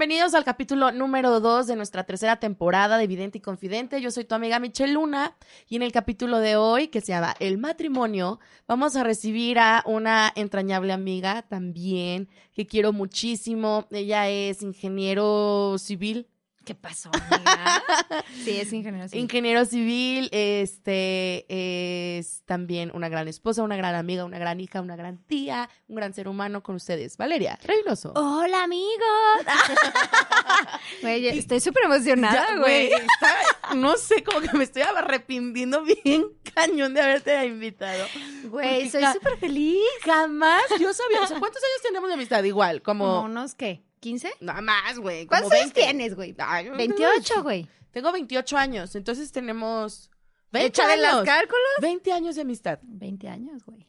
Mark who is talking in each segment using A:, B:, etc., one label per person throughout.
A: Bienvenidos al capítulo número 2 de nuestra tercera temporada de Vidente y Confidente. Yo soy tu amiga Michelle Luna y en el capítulo de hoy, que se llama El matrimonio, vamos a recibir a una entrañable amiga también que quiero muchísimo. Ella es ingeniero civil.
B: ¿Qué pasó, amiga? sí, es ingeniero civil.
A: Ingeniero civil, este es también una gran esposa, una gran amiga, una gran hija, una gran tía, un gran ser humano con ustedes. Valeria Reynoso.
B: Hola, amigos. Güey, estoy súper emocionada,
A: Ya,
B: güey.
A: está- no sé, como que me estoy arrepintiendo bien cañón de haberte invitado.
B: Güey, soy súper feliz.
A: Jamás yo sabía. O sea, ¿cuántos años tenemos de amistad? Igual,
B: Como
A: como.
B: unos, ¿qué? ¿15?
A: Nada más, güey.
B: ¿Cuántos años
A: 20.
B: tienes, güey?
A: Ay,
B: 28, güey.
A: Tengo 28 años, entonces tenemos. 20
B: Échale
A: años.
B: los cálculos.
A: 20 años de amistad.
B: 20 años, güey.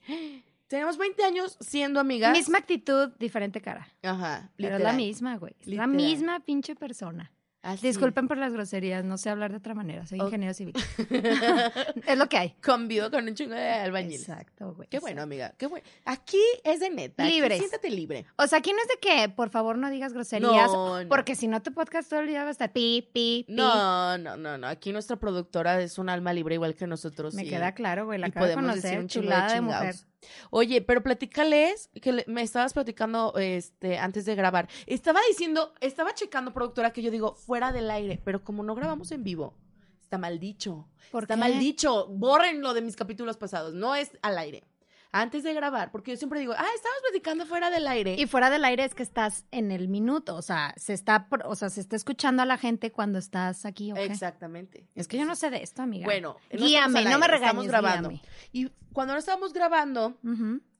A: Tenemos 20 años siendo amigas.
B: Misma actitud, diferente cara.
A: Ajá.
B: Pero es la misma, güey. Es la misma pinche persona.
A: Así.
B: Disculpen por las groserías, no sé hablar de otra manera. Soy ingeniero civil. es lo que hay.
A: Convivo con un chingo de albañiles.
B: Exacto, güey.
A: Qué bueno, amiga. Qué bueno. Aquí es de neta. aquí
B: Libres.
A: siéntate libre.
B: O sea, aquí no es de que, por favor, no digas groserías.
A: No, no.
B: Porque si no, tu podcast todo el día va a estar pi, pi, pi.
A: No, no, no, no. Aquí nuestra productora es un alma libre igual que nosotros.
B: Me
A: y-
B: queda claro, güey. La
A: y
B: acabo de
A: podemos decir
B: conocer.
A: un chingo
B: Chulada de,
A: chingados.
B: mujer.
A: Oye, pero platícales que le- me estabas platicando este antes de grabar. Estaba diciendo, estaba checando productora que yo digo fuera del aire, pero como no grabamos en vivo, está mal dicho.
B: ¿Por
A: está
B: qué?
A: mal dicho. Bórrenlo de mis capítulos pasados. No es al aire. Antes de grabar, porque yo siempre digo, ah, estábamos platicando fuera del aire.
B: Y fuera del aire es que estás en el minuto. O sea, se está, o sea, se está escuchando a la gente cuando estás aquí, ¿ok?
A: Exactamente.
B: Es que yo no sé de esto, amiga.
A: Bueno, no
B: guíame,
A: estamos
B: no me regañes,
A: Estamos grabando.
B: guíame.
A: Y cuando no estábamos grabando,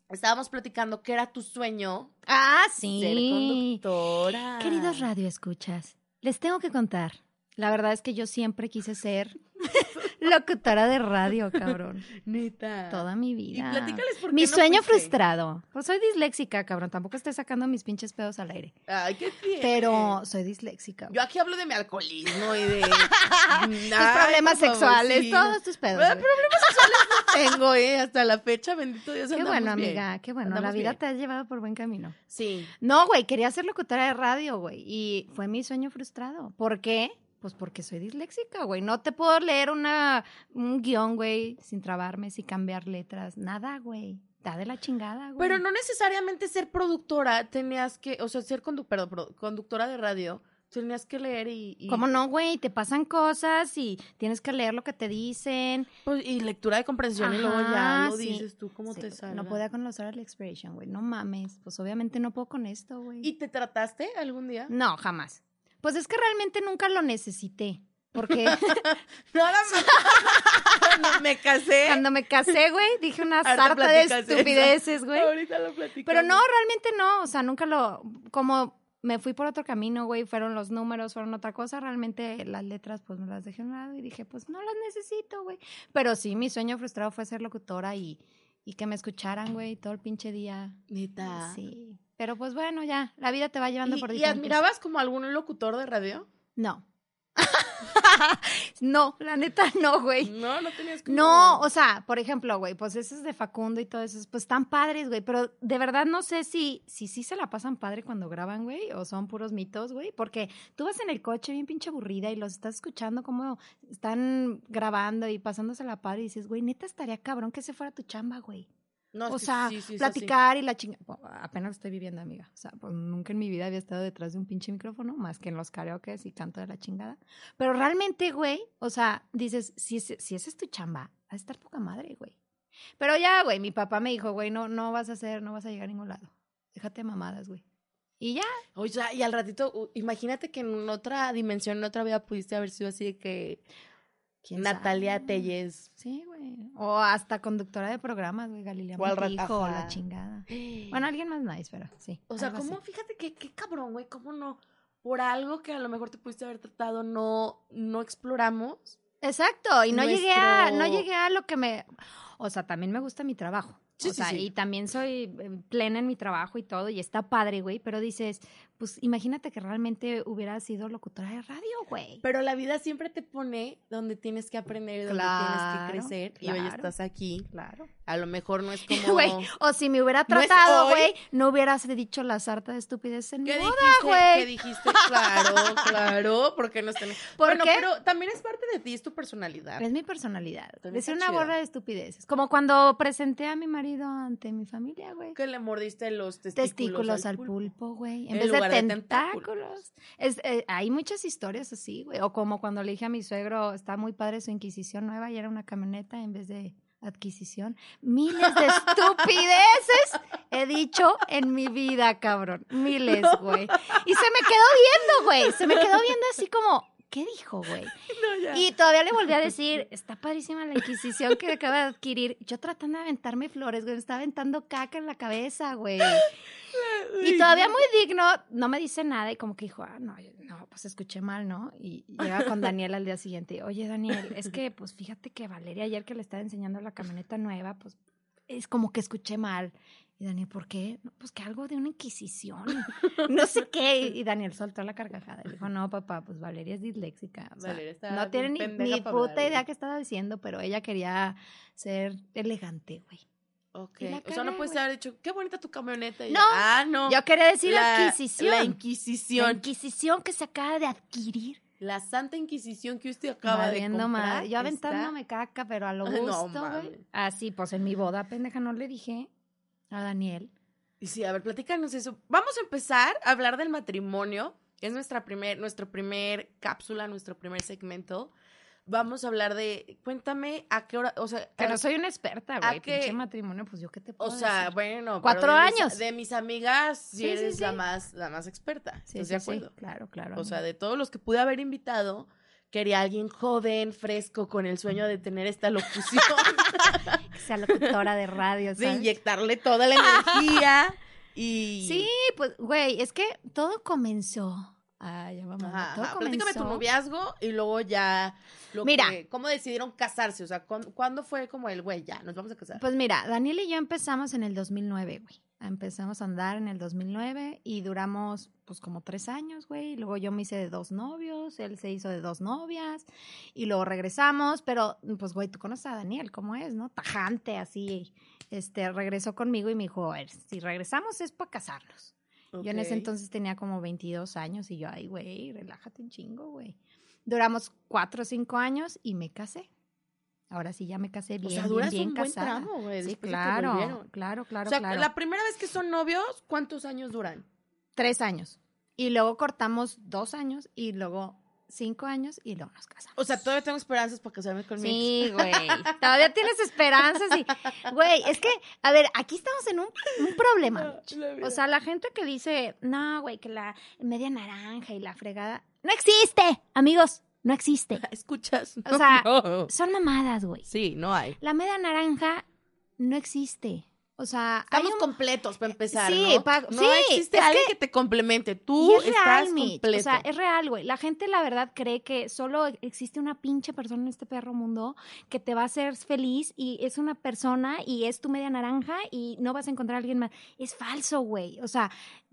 A: estábamos platicando que era tu sueño
B: Ah,
A: ser
B: sí.
A: conductora.
B: Queridos radio escuchas, les tengo que contar. La verdad es que yo siempre quise ser locutora de radio, cabrón.
A: Neta.
B: Toda mi
A: Y
B: vida.
A: platícales por qué
B: Mi
A: no
B: sueño
A: fuiste.
B: frustrado. Pues soy disléxica, cabrón. Tampoco estoy sacando mis pinches pedos al aire.
A: Ay, qué tiene.
B: Pero soy disléxica.
A: Yo aquí hablo de mi alcoholismo y de...
B: Tus problemas
A: favor,
B: sexuales,
A: sí.
B: todos tus pedos.
A: Bueno, problemas sexuales no tengo, ¿eh? Hasta la fecha, bendito Dios,
B: Qué bueno,
A: bien.
B: amiga, qué bueno. La vida
A: bien.
B: te ha llevado por buen camino.
A: Sí.
B: No, güey, quería ser locutora de radio, güey. Y fue mi sueño frustrado. ¿Por qué? Pues porque soy disléxica, güey. No te puedo leer una, un guion, güey, sin trabarme, sin cambiar letras. Nada, güey. Da de la chingada, güey.
A: Pero no necesariamente ser productora tenías que... O sea, ser condu- perdón, conductora de radio tenías que leer y... y
B: ¿Cómo no, güey? Te pasan cosas y tienes que leer lo que te dicen.
A: pues, y lectura de comprensión y luego ya lo
B: sí.
A: dices tú cómo
B: Sí,
A: te sale.
B: No podía con los oral expiration, güey. No mames. Pues obviamente no puedo con esto, güey.
A: ¿Y te trataste algún día?
B: No, jamás. Pues es que realmente nunca lo necesité. Porque
A: Nada más. Cuando me casé.
B: cuando me casé, güey, dije una sarta de estupideces, güey.
A: Ahorita lo platicamos.
B: Pero no, realmente no. O sea, nunca lo. Como me fui por otro camino, güey. Fueron los números, fueron otra cosa. Realmente las letras, pues me las dejé a un lado y dije, pues no las necesito, güey. Pero sí, mi sueño frustrado fue ser locutora y, y que me escucharan, güey, todo el pinche día.
A: Neta.
B: Sí. Pero pues bueno, ya. La vida te va llevando por
A: ¿Y, y
B: diferentes.
A: admirabas como algún locutor de radio?
B: No. no, la neta no, güey.
A: No, no tenías como...
B: No, o sea, por ejemplo, güey, pues esos de Facundo y todo eso, pues están padres, güey, pero de verdad no sé si si sí se la pasan padre cuando graban, güey, o son puros mitos, güey, porque tú vas en el coche bien pinche aburrida y los estás escuchando como están grabando y pasándose la padre y dices, güey, neta estaría cabrón que se fuera tu chamba, güey.
A: No,
B: o sea,
A: sí, sí,
B: platicar y la chinga. Bueno, apenas lo estoy viviendo, amiga. O sea, pues nunca en mi vida había estado detrás de un pinche micrófono, más que en los karaoke y canto de la chingada. Pero realmente, güey, o sea, dices, si, ese- si esa es tu chamba, va a estar poca madre, güey. Pero ya, güey, mi papá me dijo, güey, no, no vas a hacer, no vas a llegar a ningún lado. Déjate mamadas, güey. Y ya,
A: O sea, y al ratito, imagínate que en otra dimensión, en otra vida pudiste haber sido así de que
B: ¿quién
A: Natalia
B: sabe?
A: Telles.
B: Sí, güey. O hasta conductora de programas, güey, Galilea
A: O al
B: Montijo, la chingada. Bueno, alguien más nice, pero sí.
A: O sea,
B: así.
A: ¿cómo? Fíjate que qué cabrón, güey, cómo no por algo que a lo mejor te pudiste haber tratado no no exploramos.
B: Exacto, y no llegué a, no llegué a lo que me, o sea, también me gusta mi trabajo.
A: Sí,
B: o
A: sí,
B: sea,
A: sí.
B: y también soy eh, plena en mi trabajo y todo, y está padre, güey, pero dices, pues imagínate que realmente hubiera sido locutora de radio, güey.
A: Pero la vida siempre te pone donde tienes que aprender, donde tienes que crecer. Y hoy estás aquí.
B: Claro.
A: A lo mejor no es como.
B: Güey, o si me hubiera
A: es
B: tratado, güey, no hubieras dicho la sarta de estupidez en mi
A: ¿Qué
B: boda, güey.
A: ¿Qué dijiste? Claro, claro, porque no están.
B: ¿Por
A: bueno,
B: qué?
A: pero también es parte de ti, es tu personalidad.
B: Es mi personalidad.
A: Está
B: una
A: chido.
B: borra de estupideces. Como cuando presenté a mi marido ante mi familia, güey.
A: Que le mordiste los testículos,
B: Testículos al pulpo, güey. En, vez de tentáculos.
A: tentáculos.
B: Es, eh, hay muchas historias así, güey. O como cuando le dije a mi suegro, está muy padre su Inquisición nueva y era una camioneta en vez de adquisición. Miles de estupideces he dicho en mi vida, cabrón. Miles, güey. Y se me quedó viendo, güey. Se me quedó viendo así como, ¿qué dijo, güey?
A: No.
B: Y todavía le volví a decir, está padrísima la Inquisición que acaba de adquirir. Yo tratando de aventarme flores, güey. Me estaba aventando caca en la cabeza, güey. Y todavía muy digno, no me dice nada y como que dijo, ah, no, no, pues escuché mal, ¿no? Y llega con Daniel al día siguiente, oye Daniel, es que pues fíjate que Valeria ayer que le estaba enseñando la camioneta nueva, pues es como que escuché mal. Y Daniel, ¿por qué? No, pues que algo de una inquisición, no sé qué. Y Daniel soltó la carcajada y dijo, no, papá, pues Valeria es disléxica. o sea,
A: Valeria está
B: no tiene ni, ni puta idea qué estaba diciendo, pero ella quería ser elegante, güey.
A: Ok. O sea, no puedes haber dicho, qué bonita tu camioneta. Y
B: No,
A: yo, ah, no.
B: Yo quería decir
A: La-
B: adquisición.
A: La
B: La
A: Inquisición.
B: Inquisición que se acaba de adquirir.
A: La Santa Inquisición que usted acaba de comprar.
B: madre. Yo
A: está-
B: aventándome caca, pero a lo gusto, güey.
A: mames.
B: Así, pues en mi boda, pendeja, no le dije a Daniel.
A: Y sí, a ver, platícanos eso. Vamos a empezar a hablar del matrimonio. Es nuestra primer, nuestro primer cápsula, nuestro primer segmento. Vamos a hablar de, cuéntame a qué hora, o sea,
B: Que
A: a-
B: no soy una experta,
A: ¿a
B: güey.
A: qué?
B: Pinche matrimonio, pues yo qué te
A: o
B: puedo
A: sea,
B: decir?
A: bueno, pero
B: Cuatro
A: de mis-
B: años.
A: de mis amigas,
B: Sí, sí,
A: eres la
B: sí.
A: más, la más experta.
B: Sí,
A: ¿Estás
B: sí,
A: de
B: sí,
A: acuerdo?
B: claro, claro.
A: O sea, de todos los que pude haber invitado, quería alguien joven, fresco, con el sueño de tener esta locución,
B: Que sea locutora de radio,
A: de
B: ¿sabes?
A: inyectarle toda la energía y...
B: Sí, pues, güey, es que todo comenzó. Ay, ya vamos.
A: Ajá, ajá. Platícame tu noviazgo y luego ya. Lo
B: Mira.
A: que- ¿Cómo decidieron casarse? O sea, ¿cuándo, cuándo fue como el güey? Ya, nos vamos a casar.
B: Pues mira, Daniel y yo empezamos en el 2009, güey. Empezamos a andar en el 2009 y duramos pues como tres años, güey. Luego yo me hice de dos novios, él se hizo de dos novias y luego regresamos, pero pues güey, tú conoces a Daniel, ¿cómo es, no? Tajante, así. Este, regresó conmigo y me dijo, a ver, si regresamos es para casarnos. Yo en ese entonces tenía como 22 años y yo, ay, güey, relájate un chingo, güey. Duramos cuatro o cinco años y me casé. Ahora sí, ya me casé bien,
A: O sea,
B: bien,
A: duras
B: bien
A: un buen
B: casada.
A: tramo, güey.
B: Sí, claro, claro, claro,
A: o sea,
B: claro.
A: la primera vez que son novios, ¿cuántos años duran?
B: Tres años. Y luego cortamos dos años y luego cinco años y luego nos casamos.
A: O sea, todavía tengo esperanzas para casarme conmigo.
B: Sí, güey. Todavía tienes esperanzas y, güey, es que, a ver, aquí estamos en un, un problema. O sea, la gente que dice, no, güey, que la media naranja y la fregada, no existe, amigos, no existe.
A: ¿escuchas?
B: O sea,
A: No.
B: Son mamadas, güey.
A: Sí, no hay.
B: La media naranja no existe. O sea,
A: Estamos
B: un-
A: completos para empezar,
B: Sí,
A: ¿no?
B: pa-
A: no
B: sí,
A: existe alguien que... te complemente. Tú
B: es
A: estás
B: real,
A: completo.
B: O sea, es real, güey. La gente, la verdad, cree que solo existe una pinche persona en este perro mundo que te va a hacer feliz y es una persona y es tu media naranja y no vas a encontrar a alguien más. Es falso, güey. O sea,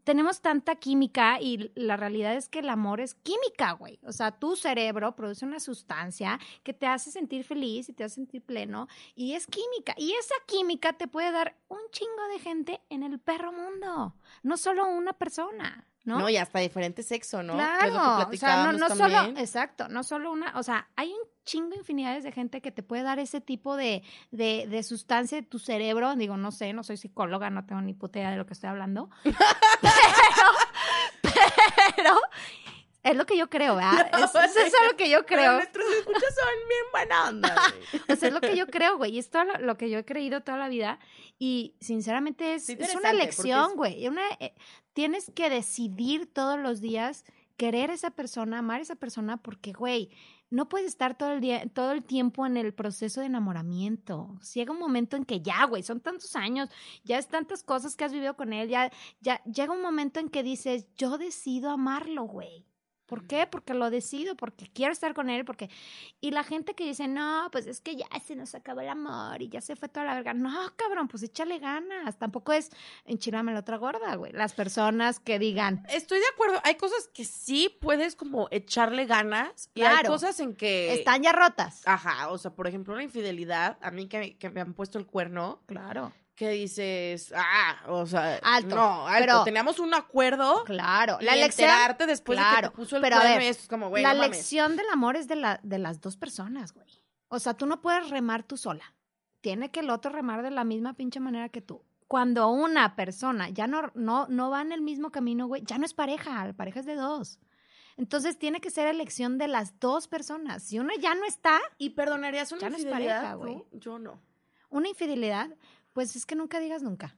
B: tenemos tanta química y la realidad es que el amor es química, güey. O sea, tu cerebro produce una sustancia que te hace sentir feliz y te hace sentir pleno y es química. Y esa química te puede dar un chingo de gente en el perro mundo, no solo una persona. ¿No?
A: ¿no? y hasta diferente sexo, ¿no?
B: Claro, o sea, no, no solo, exacto, no solo una, o sea, hay un chingo infinidades de gente que te puede dar ese tipo de, de, de sustancia de tu cerebro, digo, no sé, no soy psicóloga, no tengo ni puta idea de lo que estoy hablando, pero, pero, es lo que yo creo, ¿verdad? Es, es eso lo que yo creo.
A: nuestros escuchas son bien buena onda.
B: O sea, es lo que yo creo, güey. Y es todo lo, lo que yo he creído toda la vida. Y sinceramente es, es una elección,
A: es-
B: güey. Una, eh, tienes que decidir todos los días querer a esa persona, amar a esa persona, porque, güey, no puedes estar todo el día, todo el tiempo en el proceso de enamoramiento. Llega un momento en que ya, güey, son tantos años, ya es tantas cosas que has vivido con él, ya, ya llega un momento en que dices, yo decido amarlo, güey. ¿Por qué? Porque lo decido, porque quiero estar con él, porque... Y la gente que dice, no, pues es que ya se nos acabó el amor y ya se fue toda la verga. No, cabrón, pues échale ganas. Tampoco es enchilame la otra gorda, güey. Las personas que digan...
A: Estoy de acuerdo. Hay cosas que sí puedes como echarle ganas. Y hay
B: Claro.
A: cosas en que...
B: Están ya rotas.
A: Ajá, o sea, por ejemplo, una infidelidad, a mí que, que me han puesto el cuerno,
B: Claro.
A: Que dices, ah, o sea,
B: Alto,
A: no, alto,
B: pero-
A: teníamos un acuerdo.
B: Claro.
A: y
B: La lección...
A: enterarte después de que te puso el
B: pero ver,
A: es como, güey,
B: la
A: no mames.
B: lección del amor es de, la, de las dos personas, güey. O sea, tú no puedes remar tú sola. Tiene que el otro remar de la misma pinche manera que tú. Cuando una persona ya no, no, no va en el mismo camino, güey, ya no es pareja, la pareja es de dos. Entonces tiene que ser elección de las dos personas. Si una ya no está,
A: ¿Y perdonarías una
B: Ya no es
A: infidelidad?
B: pareja, güey.
A: Yo no.
B: una infidelidad, pues es que nunca digas nunca.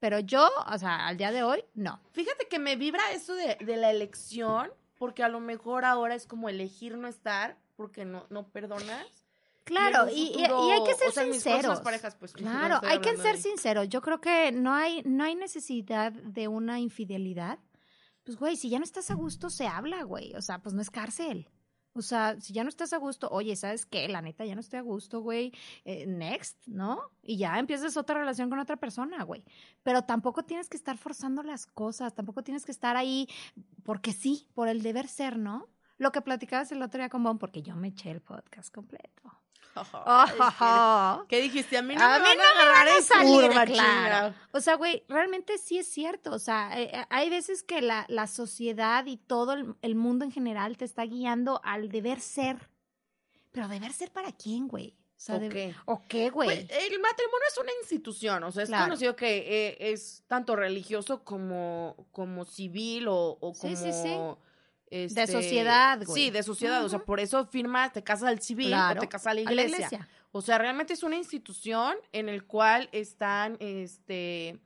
B: Pero yo, o sea, al día de hoy, no.
A: Fíjate que me vibra eso de, de la elección, porque a lo mejor ahora es como elegir no estar, porque no, no perdonas.
B: Claro, y, y- y hay que ser
A: o sea,
B: sinceros.
A: parejas, pues,
B: Claro, hay que ser sinceros. Yo creo que no hay, no hay necesidad de una infidelidad. Pues, güey, si ya no estás a gusto, se habla, güey. O sea, pues no es cárcel. O sea, si ya no estás a gusto, oye, ¿sabes qué? La neta, ya no estoy a gusto, güey. Eh, next, ¿no? Y ya empiezas otra relación con otra persona, güey. Pero tampoco tienes que estar forzando las cosas, tampoco tienes que estar ahí porque sí, por el deber ser, ¿no? Lo que platicabas el otro día con Bon, porque yo me eché el podcast completo.
A: ¿Qué dijiste? A mí no
B: A
A: me
B: mí
A: van
B: no
A: a agarrar
B: salir,
A: curva,
B: claro. O sea, güey, realmente sí es cierto. O sea, eh, eh, hay veces que la, la sociedad y todo el, el mundo en general te está guiando al deber ser. Pero deber ser para quién, güey? O sea,
A: ¿O
B: de-
A: qué?
B: ¿O qué, güey?
A: Pues, el matrimonio es una institución, o sea, es
B: Claro.
A: conocido que eh, es tanto religioso como, como civil o, o
B: Sí,
A: como...
B: sí, sí.
A: Este,
B: sociedad, güey.
A: Sí, de sociedad, o sea, por eso firmas, te casas al civil
B: Claro,
A: o te casas a la
B: a la
A: iglesia.
B: iglesia.
A: O sea, realmente es una institución en el cual están, este,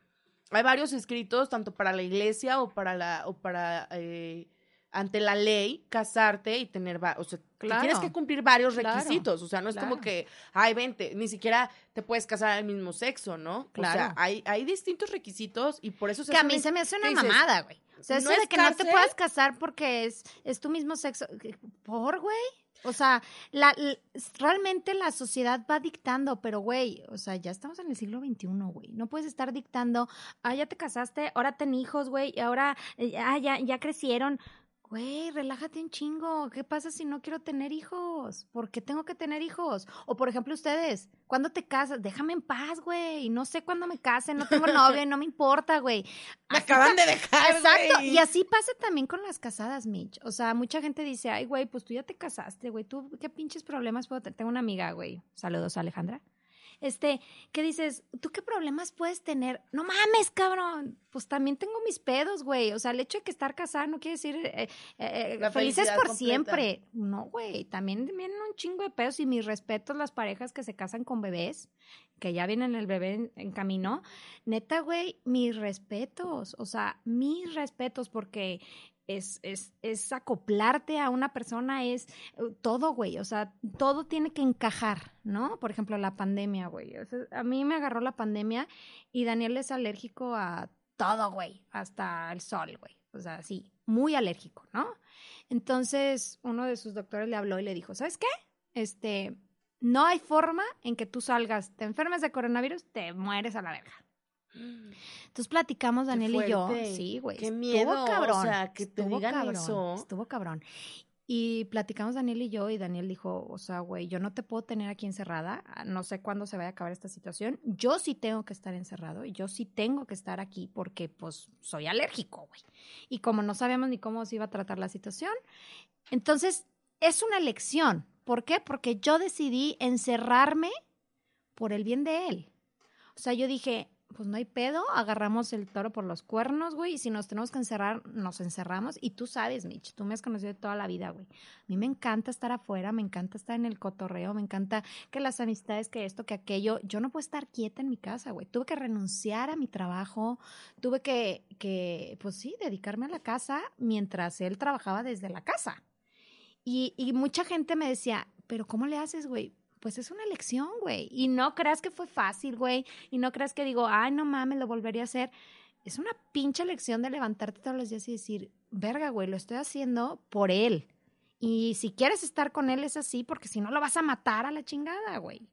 A: hay varios escritos tanto para la iglesia o para la, o para, eh, ante la ley, casarte y tener, va- o sea,
B: Claro.
A: tienes que cumplir varios
B: Claro,
A: requisitos, o sea, no es como
B: claro.
A: que, ay, vente, ni siquiera te puedes casar al mismo sexo, ¿no? O sea,
B: Claro.
A: hay, hay distintos requisitos y por eso se
B: Que a mí se me hace una mamada, güey. O sea,
A: ¿No
B: eso de que no te puedas casar porque es, es tu mismo sexo. ¿Por, güey? O sea, la, realmente la sociedad va dictando, pero, güey, o sea, ya estamos en el siglo XXI, güey. No puedes estar dictando, ah, ya te casaste, ahora ten hijos, güey, y ahora, eh, ah, ya, ya crecieron. Güey, relájate un chingo. ¿Qué pasa si no quiero tener hijos? ¿Por qué tengo que tener hijos? O, por ejemplo, ustedes, ¿cuándo te casas? Déjame en paz, güey. No sé cuándo me case, no tengo novio, no me importa, güey.
A: Me acaban de dejar,
B: Exacto,
A: güey.
B: y así pasa también con las casadas, Mitch. O sea, mucha gente dice, ay, güey, pues tú ya te casaste, güey, tú qué pinches problemas puedo tener. Tengo una amiga, güey, saludos Alejandra, este, que dices, ¿tú qué problemas puedes tener? No mames, cabrón, pues también tengo mis pedos, güey. O sea, el hecho de que estar casada no quiere decir eh, eh, felices por
A: completa.
B: siempre. No, güey, también vienen un chingo de pedos y mis respetos las parejas que se casan con bebés, que ya vienen el bebé en, en camino. Neta, güey, mis respetos, o sea, mis respetos porque es, es, es acoplarte a una persona, es eh, todo, güey, o sea, todo tiene que encajar, ¿no? Por ejemplo, la pandemia, güey. A mí me agarró la pandemia y Daniel es alérgico a todo, güey, hasta el sol, güey. O sea, sí, muy alérgico, ¿no? Entonces, uno de sus doctores le habló y le dijo, ¿sabes qué? Este, no hay forma en que tú salgas, te enfermes de coronavirus, te mueres a la verga. Entonces platicamos Daniel y yo. Sí, güey.
A: Qué
B: estuvo
A: miedo, o
B: cabrón.
A: sea, que te
B: estuvo
A: digan
B: cabrón,
A: eso.
B: Estuvo cabrón. Y platicamos Daniel y yo, y Daniel dijo, o sea, güey, yo no te puedo tener aquí encerrada, ah, no sé cuándo se vaya a acabar esta situación, yo sí tengo que estar encerrado, y yo sí tengo que estar aquí porque, pues, soy alérgico, güey. Y como no sabíamos ni cómo se iba a tratar la situación, entonces es una elección. ¿Por qué? Porque yo decidí encerrarme por el bien de él. O sea, yo dije, pues no hay pedo, agarramos el toro por los cuernos, güey, y si nos tenemos que encerrar, nos encerramos. Y tú sabes, Mitch, tú me has conocido toda la vida, güey. A mí me encanta estar afuera, me encanta estar en el cotorreo, me encanta que las amistades, que esto, que aquello. Yo no puedo estar quieta en mi casa, güey. Tuve que renunciar a mi trabajo, tuve que, que, pues sí, dedicarme a la casa mientras él trabajaba desde la casa. Y, y mucha gente me decía, pero ¿cómo le haces, güey? Pues es una elección, güey. Y no creas que fue fácil, güey. Y no creas que digo, ay, no mames, lo volvería a hacer. Es una pinche elección de levantarte todos los días y decir, verga, güey, lo estoy haciendo por él. Y si quieres estar con él es así, porque si no lo vas a matar a la chingada, güey.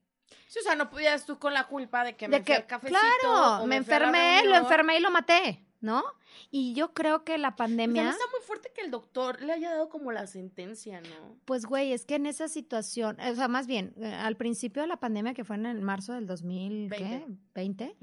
A: Sí, o sea, no podías tú con la culpa de que me
B: De
A: fui
B: que,
A: al cafecito.
B: claro,
A: o
B: me
A: la
B: enfermé, lo enfermé y lo maté, ¿no? Y yo creo que la pandemia,
A: está muy fuerte que el doctor le haya dado como la sentencia, ¿no?
B: pues güey, es que en esa situación, o sea, más bien, eh, al principio de la pandemia, que fue en el marzo del 2020,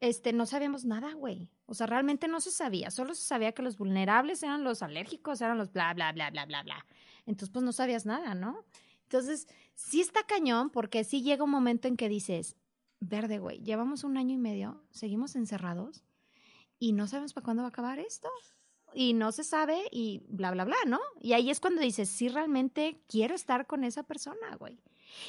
B: este, no sabíamos nada, güey. O sea, realmente no se sabía, solo se sabía que los vulnerables eran los alérgicos, eran los bla, bla, bla, bla, bla, bla. Entonces, pues no sabías nada, ¿no? Entonces, sí está cañón porque sí llega un momento en que dices, verde, güey, llevamos un año y medio, seguimos encerrados y no sabemos para cuándo va a acabar esto. Y no se sabe y bla, bla, bla, ¿no? Y ahí es cuando dices, sí, realmente quiero estar con esa persona, güey.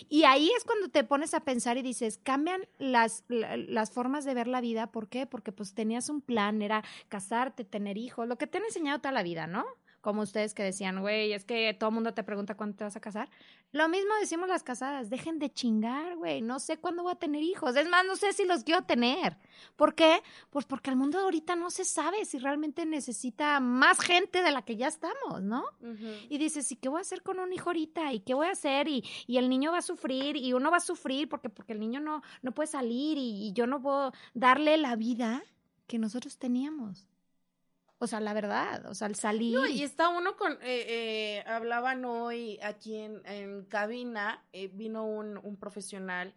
B: Y ahí es cuando te pones a pensar y dices, cambian las, la- las formas de ver la vida. ¿Por qué? Porque pues tenías un plan, era casarte, tener hijos, lo que te han enseñado toda la vida, ¿no? Como ustedes que decían, güey, es que todo el mundo te pregunta cuándo te vas a casar. Lo mismo decimos las casadas, dejen de chingar, güey, no sé cuándo voy a tener hijos. Es más, no sé si los quiero tener. ¿Por qué? Pues porque el mundo ahorita no se sabe si realmente necesita más gente de la que ya estamos, ¿no? Y dices, ¿y qué voy a hacer con un hijo ahorita? ¿Y qué voy a hacer? Y, y el niño va a sufrir y uno va a sufrir porque, porque el niño no, no puede salir y, y yo no puedo darle la vida que nosotros teníamos. O sea, la verdad, o sea, al salir.
A: No, y está uno con, eh, eh, hablaban hoy aquí en, en cabina, eh, vino un, un profesional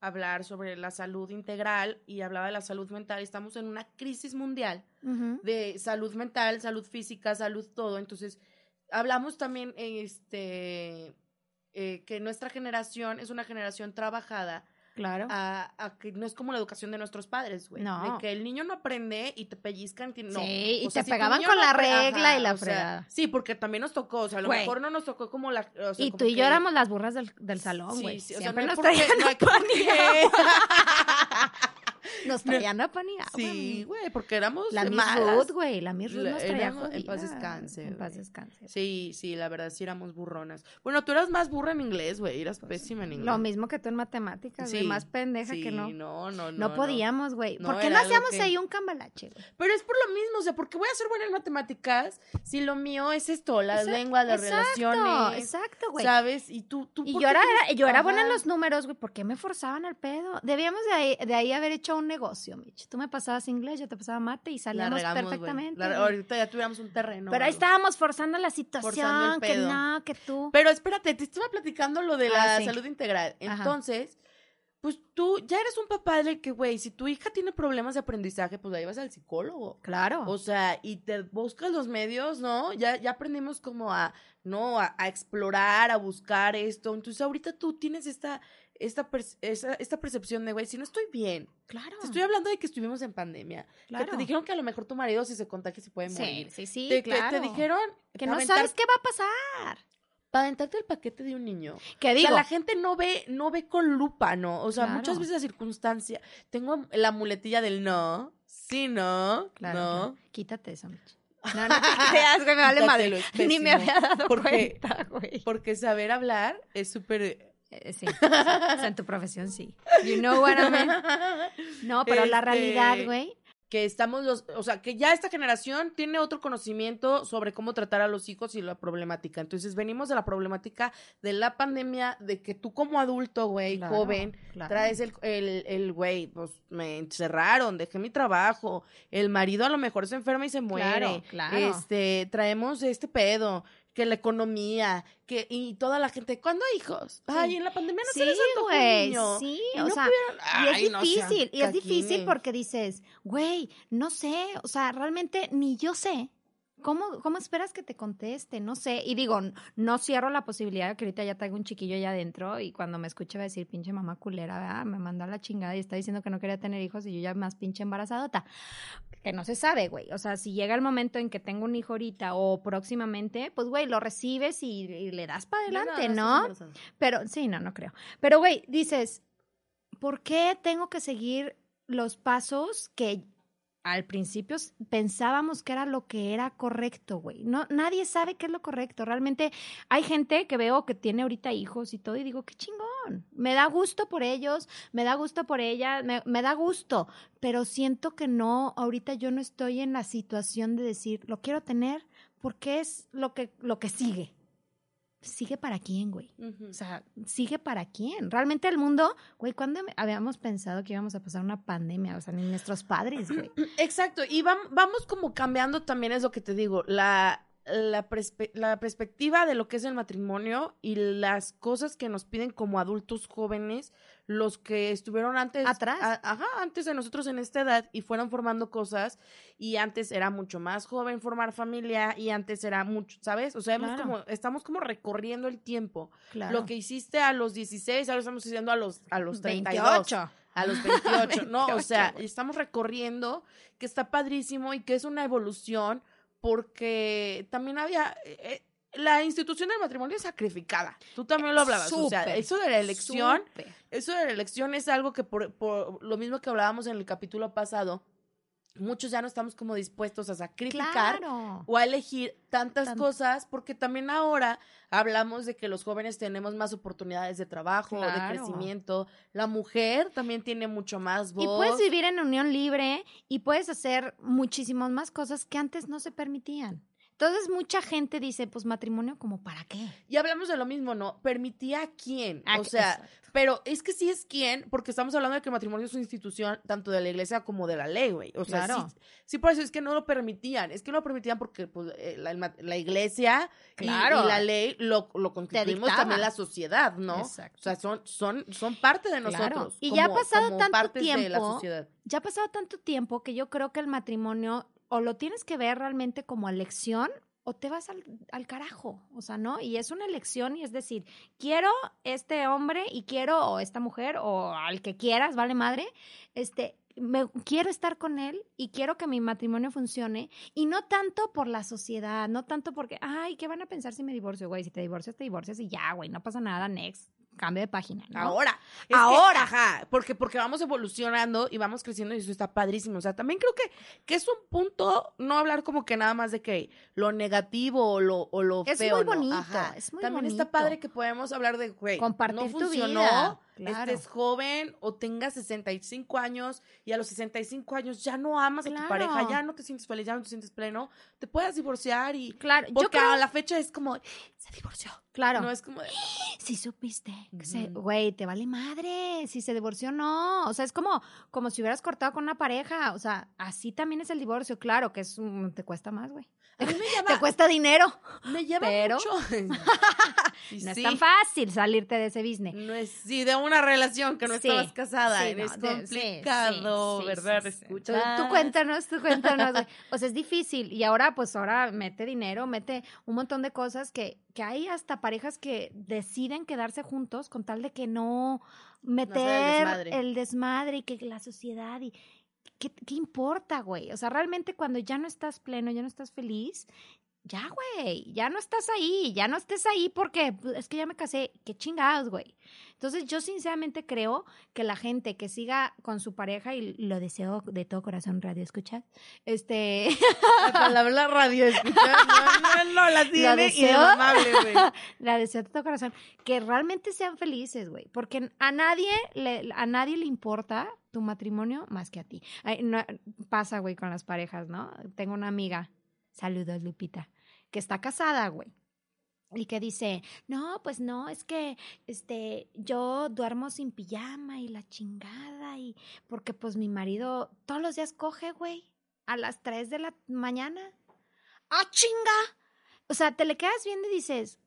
A: a hablar sobre la salud integral y hablaba de la salud mental. Estamos en una crisis mundial de salud mental, salud física, salud todo. Entonces, hablamos también, este, eh, que nuestra generación es una generación trabajada
B: Claro.
A: a, a que no es como la educación de nuestros padres, güey.
B: No.
A: De que el niño no aprende y te pellizcan. No.
B: Sí, y
A: O
B: te pegaban con
A: no
B: la regla y la
A: sea,
B: fregada.
A: sí, porque también nos tocó. O sea, a lo
B: Güey.
A: mejor no nos tocó como la. o sea,
B: y
A: como
B: tú y yo
A: que-
B: éramos las burras del, del salón,
A: Sí,
B: güey.
A: sí, o sea, no hay
B: nos
A: por qué-
B: traían
A: no hay por qué.
B: Nos traían a pan y agua.
A: Sí, güey, porque éramos
B: La Miss. Ruth, güey. La Miss Ruth nos traía
A: en paz descanse,
B: En paz descanse.
A: Sí, sí, la verdad, sí éramos burronas. Bueno, tú eras más burra en inglés, güey. Eras pésima en inglés.
B: Lo mismo que tú en matemáticas, güey.
A: Sí,
B: Más pendeja
A: sí,
B: que no.
A: no, no, no.
B: No podíamos, güey.
A: No,
B: ¿Por qué no hacíamos
A: que-
B: ahí un cambalache?
A: Pero es por lo mismo, o sea, porque voy a ser buena en matemáticas si lo mío es esto, las
B: Exacto,
A: lenguas, las
B: exacto,
A: relaciones,
B: Exacto, güey.
A: ¿sabes? Y tú, tú
B: Y
A: ¿por
B: yo era, yo era buena en los números, güey. ¿Por qué me forzaban al pedo? Debíamos de ahí, de ahí haber hecho un negocio, Mitch. Tú me pasabas inglés, yo te pasaba mate y
A: La
B: salíamos
A: regamos,
B: perfectamente.
A: La- ahorita ya tuviéramos un terreno.
B: Pero ahí estábamos forzando la
A: Forzando
B: situación,
A: el
B: que
A: pedo.
B: no, que tú.
A: Pero espérate, te estaba platicando lo de la
B: Ah, sí.
A: salud integral.
B: Ajá.
A: Entonces, pues tú ya eres un papá del que, güey, si tu hija tiene problemas de aprendizaje, pues la llevas al psicólogo.
B: Claro.
A: O sea, y te buscas los medios, ¿no? Ya, ya aprendimos como a, ¿no? A, a explorar, a buscar esto. Entonces, ahorita tú tienes esta, esta, esa- esta percepción de, güey, si no estoy bien.
B: claro.
A: Te estoy hablando de que estuvimos en pandemia. Que
B: Claro.
A: te dijeron que a lo mejor tu marido, si se contagia, se puede
B: Sí,
A: morir.
B: sí, sí,
A: te, te-
B: claro.
A: te dijeron
B: que no
A: aventar-
B: sabes qué va a pasar.
A: para aventarte el paquete de un niño.
B: Que
A: O
B: digo,
A: sea, la gente no ve, no ve con lupa, ¿no? O sea,
B: Claro.
A: muchas veces la circunstancia. Tengo la muletilla del no, sí, no,
B: claro,
A: no.
B: quítate eso. No, no te creas, güey, me vale
A: Quítatelo,
B: madre.
A: es
B: Ni me había dado
A: Porque-
B: cuenta, güey.
A: Porque saber hablar es súper.
B: Eh, sí, o sea, en tu profesión sí. You know what I mean. No, pero la
A: Este,
B: realidad, güey,
A: que estamos los, o sea, que ya esta generación tiene otro conocimiento sobre cómo tratar a los hijos y la problemática. Entonces, venimos de la problemática de la pandemia, de que tú como adulto, güey,
B: Claro,
A: joven,
B: claro.
A: traes el, el, el, güey, pues me encerraron, dejé mi trabajo, el marido a lo mejor se enferma y se muere.
B: Claro, claro.
A: Este, traemos este pedo, que la economía, que, y toda la gente, ¿cuándo hijos? Ay, en la pandemia no se les antojó un niño.
B: sí,
A: Y
B: o
A: no
B: sea,
A: pudieron-
B: y es
A: no
B: difícil, y es difícil porque dices, güey, no sé, o sea, realmente ni yo sé. ¿Cómo, ¿Cómo esperas que te conteste? No sé. Y digo, no cierro la posibilidad de que ahorita ya traigo un chiquillo allá adentro y cuando me escuche va a decir, pinche mamá culera, ¿verdad? me mandó a la chingada y está diciendo que no quería tener hijos y yo ya más pinche embarazadota. Que no se sabe, güey. O sea, si llega el momento en que tengo un hijo ahorita o próximamente, pues, güey, lo recibes y, y le das para adelante,
A: no.
B: Pero sí, no, no creo. Pero, güey, dices, ¿por qué tengo que seguir los pasos que al principio pensábamos que era lo que era correcto, güey. No, nadie sabe qué es lo correcto. Realmente hay gente que veo que tiene ahorita hijos y todo y digo, qué chingón. Me da gusto por ellos, me da gusto por ella, me, me da gusto. Pero siento que no, ahorita yo no estoy en la situación de decir, lo quiero tener porque es lo que, lo que sigue. ¿Sigue para quién, güey? O sea, ¿sigue para quién? Realmente el mundo, güey, ¿cuándo habíamos pensado que íbamos a pasar una pandemia? O sea, ni nuestros padres, güey.
A: Exacto, y vam- vamos como cambiando también, es lo que te digo, la, la, perspe- la perspectiva de lo que es el matrimonio y las cosas que nos piden como adultos jóvenes, los que estuvieron antes.
B: Atrás.
A: ajá, antes de nosotros en esta edad y fueron formando cosas y antes era mucho más joven formar familia y antes era mucho, ¿sabes? O sea,
B: Claro.
A: como, estamos como recorriendo el tiempo.
B: Claro.
A: Lo que hiciste a los 16, ahora estamos haciendo a los, a los 32.
B: 28.
A: A los 28, ¿no? O
B: 28,
A: sea, estamos recorriendo, que está padrísimo y que es una evolución porque también había... eh, eh, la institución del matrimonio es sacrificada. Tú también lo hablabas. o sea, eso de la elección,
B: Súper.
A: eso de la elección es algo que por, por lo mismo que hablábamos en el capítulo pasado, muchos ya no estamos como dispuestos a sacrificar
B: Claro.
A: o a elegir tantas
B: Tan-
A: cosas, porque también ahora hablamos de que los jóvenes tenemos más oportunidades de trabajo, de
B: Claro.
A: crecimiento. La mujer también tiene mucho más voz.
B: Y puedes vivir en unión libre y puedes hacer muchísimas más cosas que antes no se permitían. Entonces mucha gente dice, pues matrimonio como para qué.
A: Y hablamos de lo mismo, ¿no? Permitía a quién.
B: Ah,
A: o sea,
B: exacto.
A: pero es que sí es quién, porque estamos hablando de que el matrimonio es una institución tanto de la iglesia como de la ley, güey. O sea,
B: Claro.
A: sí, sí, por eso es que no lo permitían. Es que no lo permitían porque pues, eh, la, la iglesia y-
B: Claro.
A: y, la ley lo, lo constituimos también la sociedad, ¿no?
B: Exacto.
A: O sea, son, son, son parte de
B: Claro.
A: nosotros.
B: Y ya ha pasado tanto
A: de la
B: tiempo,
A: sociedad.
B: ya ha pasado tanto tiempo que yo creo que el matrimonio o lo tienes que ver realmente como elección o te vas al, al carajo, o sea, ¿no? Y es una elección y es decir, quiero este hombre y quiero o esta mujer o al que quieras, vale madre, este, me, quiero estar con él y quiero que mi matrimonio funcione y no tanto por la sociedad, no tanto porque, ay, ¿qué van a pensar si me divorcio, güey? Si te divorcias, te divorcias y ya, güey, no pasa nada, next, cambio de página, ¿no?
A: Ahora. Es que-
B: Ahora.
A: ajá, porque, porque vamos evolucionando y vamos creciendo y eso está padrísimo. O sea, también creo que, que es un punto no hablar como que nada más de que lo negativo o lo, o lo
B: Es
A: feo.
B: muy
A: ¿no?
B: bonito,
A: Ajá.
B: es muy
A: También
B: bonito.
A: está padre que podemos hablar de, güey,
B: Compartir
A: no
B: tu vida, claro.
A: estés joven o tengas 65 años y a los 65 años ya no amas a tu pareja, ya no te sientes feliz, ya no te sientes pleno, te puedes divorciar y...
B: Claro, yo
A: Porque
B: creo,
A: a la fecha es como, se divorció.
B: claro,
A: No es como de,
B: si supiste, que se-
A: Ujú.
B: güey, te vale madre, si se divorció no, o sea, es como, como si hubieras cortado con una pareja, o sea, así también es el divorcio, claro, que es, un- te cuesta más, güey,
A: a mí me
B: te cuesta dinero,
A: me llama
B: pero-
A: mucho. Y
B: no es
A: sí.
B: tan fácil salirte de ese business.
A: No es, sí, de una relación que no
B: Sí,
A: estabas casada.
B: sí,
A: es
B: no, sí,
A: complicado,
B: sí, sí,
A: ¿verdad?
B: sí, sí.
A: Escucha.
B: Tú, tú cuéntanos, tú cuéntanos. O sea, es difícil. Y ahora, pues ahora mete dinero, mete un montón de cosas que, que hay hasta parejas que deciden quedarse juntos con tal de que no meter el desmadre y que la sociedad y... ¿Qué, ¿Qué importa, güey? O sea, realmente cuando ya no estás pleno, ya no estás feliz, ya, güey, ya no estás ahí, ya no estés ahí porque pues, es que ya me casé, qué chingados, güey. Entonces yo sinceramente creo que la gente que siga con su pareja y lo deseo de todo corazón, radio escuchas, este,
A: La palabra radio, escucha. No, no, no, la tiene
B: deseo.
A: güey.
B: la deseo de todo corazón, que realmente sean felices, güey, porque a nadie le, a nadie le importa tu matrimonio más que a ti. Ay, no, pasa, güey, con las parejas, ¿no? Tengo una amiga, saludos, Lupita, que está casada, güey. Y que dice, no, pues no, es que este, yo duermo sin pijama y la chingada, y porque pues mi marido todos los días coge, güey, a las 3 de la mañana. ¡Ah, chinga! O sea, te le quedas viendo y dices,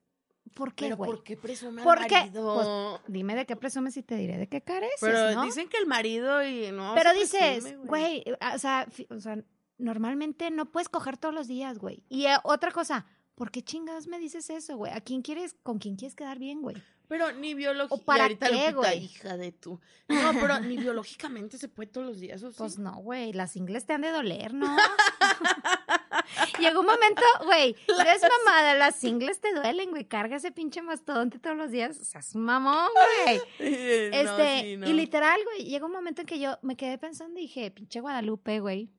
B: ¿por qué,
A: Pero
B: güey?
A: ¿por qué presume
B: ¿Por qué?
A: marido?
B: Dime de qué presumes y te diré de qué careces,
A: Pero
B: ¿no?
A: dicen que el marido y no.
B: Pero dices,
A: presume,
B: güey, o sea, o sea, normalmente no puedes coger todos los días, güey. Y eh, otra cosa, ¿por qué chingados me dices eso, güey? ¿A quién quieres, con quién quieres quedar bien, güey?
A: Pero ni biológicamente.
B: ¿O para
A: ahorita
B: qué,
A: Lupita,
B: güey?
A: hija de tú. No, pero ni biológicamente se puede todos los días, ¿o sí?
B: Pues no, güey, las ingles te han de doler, ¿no? Llegó un momento, güey, no es mamada, las ingles te duelen, güey, carga ese pinche mastodonte todos los días, o sea, es un mamón, güey.
A: No,
B: Este,
A: sí, no.
B: y llegó un momento en que yo me quedé pensando y dije, pinche Guadalupe, güey.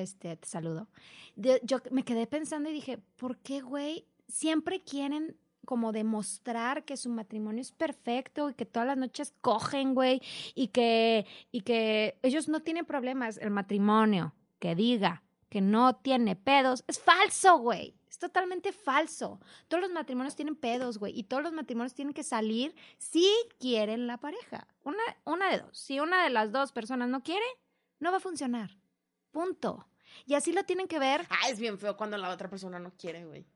B: Este, te saludo. Yo me quedé pensando y dije, ¿por qué, güey? Siempre quieren como demostrar que su matrimonio es perfecto y que todas las noches cogen, güey, y que, y que ellos no tienen problemas. El matrimonio que diga que no tiene pedos es falso, güey. Es totalmente falso. Todos los matrimonios tienen pedos, güey, y todos los matrimonios tienen que salir si quieren la pareja. Una, una de dos. Si una de las dos personas no quiere, no va a funcionar. Punto. Y así lo tienen que ver.
A: Ah, es bien feo cuando la otra persona no quiere, güey.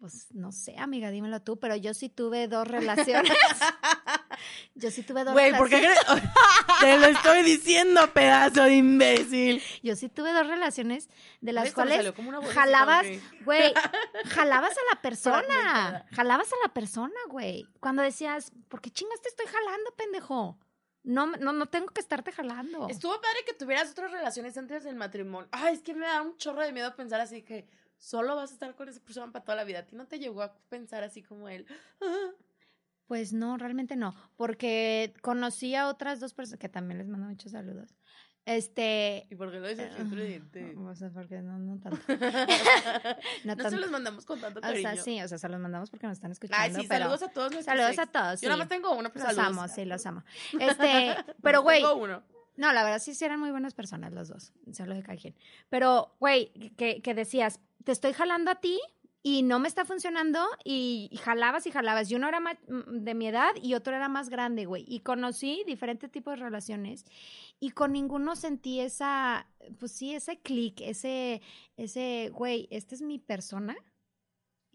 B: Pues no sé, amiga, dímelo tú, pero yo sí tuve dos relaciones. yo sí tuve dos
A: Güey, ¿por qué
B: relaciones.
A: crees? Te lo estoy diciendo, pedazo de imbécil.
B: Yo sí tuve dos relaciones de las cuales jalabas,
A: güey.
B: güey, jalabas a la persona, jalabas a la persona, güey. Cuando decías, ¿por qué chingas te estoy jalando, pendejo? No, no, no tengo que estarte jalando.
A: Estuvo padre que tuvieras otras relaciones antes del matrimonio. Ay, es que me da un chorro de miedo pensar así que solo vas a estar con esa persona para toda la vida. ¿A ti no te llegó a pensar así como él? Ah,
B: Pues no, realmente no, porque conocí a otras dos personas, que también les mando muchos saludos. Este...
A: ¿Y por qué lo dices entre dientes?
B: O sea, porque no, no tanto.
A: No, se los mandamos con tanto
B: O
A: cariño.
B: sea, sí, o sea, se los mandamos porque nos están escuchando.
A: Ay, sí,
B: pero-
A: saludos a todos
B: Saludos a todos.
A: Yo nada más tengo uno, pero
B: Los
A: saludos.
B: amo, sí, los amo. Este, pero güey,
A: Tengo uno.
B: no, la verdad sí, sí eran muy buenas personas los dos. Solo de cada quien. Pero, güey, que, que decías, te estoy jalando a ti y no me está funcionando y, jalabas y jalabas. Y uno era mm, de mi edad y otro era más grande, güey. Y conocí diferentes tipos de relaciones y con ninguno sentí esa, pues sí, ese clic, ese, ese, güey, esta es mi persona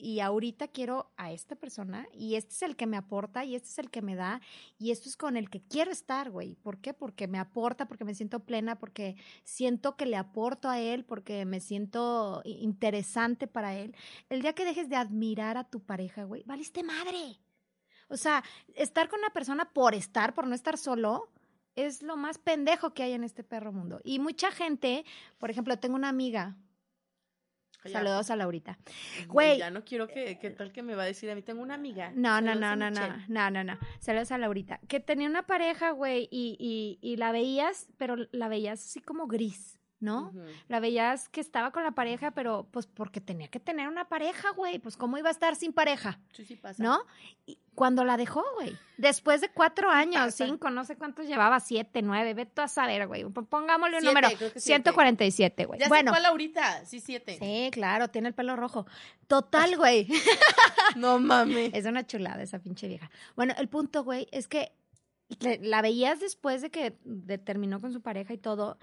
B: y ahorita quiero a esta persona y este es el que me aporta y este es el que me da y esto es con el que quiero estar, güey. ¿Por qué? Porque me aporta, porque me siento plena, porque siento que le aporto a él, porque me siento interesante para él. El día que dejes de admirar a tu pareja, güey, valiste madre. O sea, estar con una persona por estar, por no estar solo, es lo más pendejo que hay en este perro mundo. Y mucha gente, por ejemplo, tengo una amiga, saludos a Laurita.
A: Güey. Ya no quiero que, ¿qué tal que me va a decir a mí? Tengo una amiga.
B: No, no, no, no, no, no, no, no. Saludos a Laurita. Que tenía una pareja, güey, y, y, y la veías, pero la veías así como gris, ¿no? La veías que estaba con la pareja, pero pues porque tenía que tener una pareja, güey. Pues cómo iba a estar sin pareja,
A: Sí, sí pasa.
B: ¿no? Y cuando la dejó, güey, después de cuatro años, cinco, no sé cuántos llevaba, siete, nueve, vete a saber, güey. Pongámosle un
A: Siete,
B: número,
A: creo que siete.
B: 147, güey.
A: Ya
B: Bueno,
A: sé cuál ahorita. Sí, siete.
B: sí, claro, tiene el pelo rojo. Total, güey.
A: No mames.
B: Es una chulada esa pinche vieja. Bueno, el punto, güey, es que la veías después de que terminó con su pareja y todo,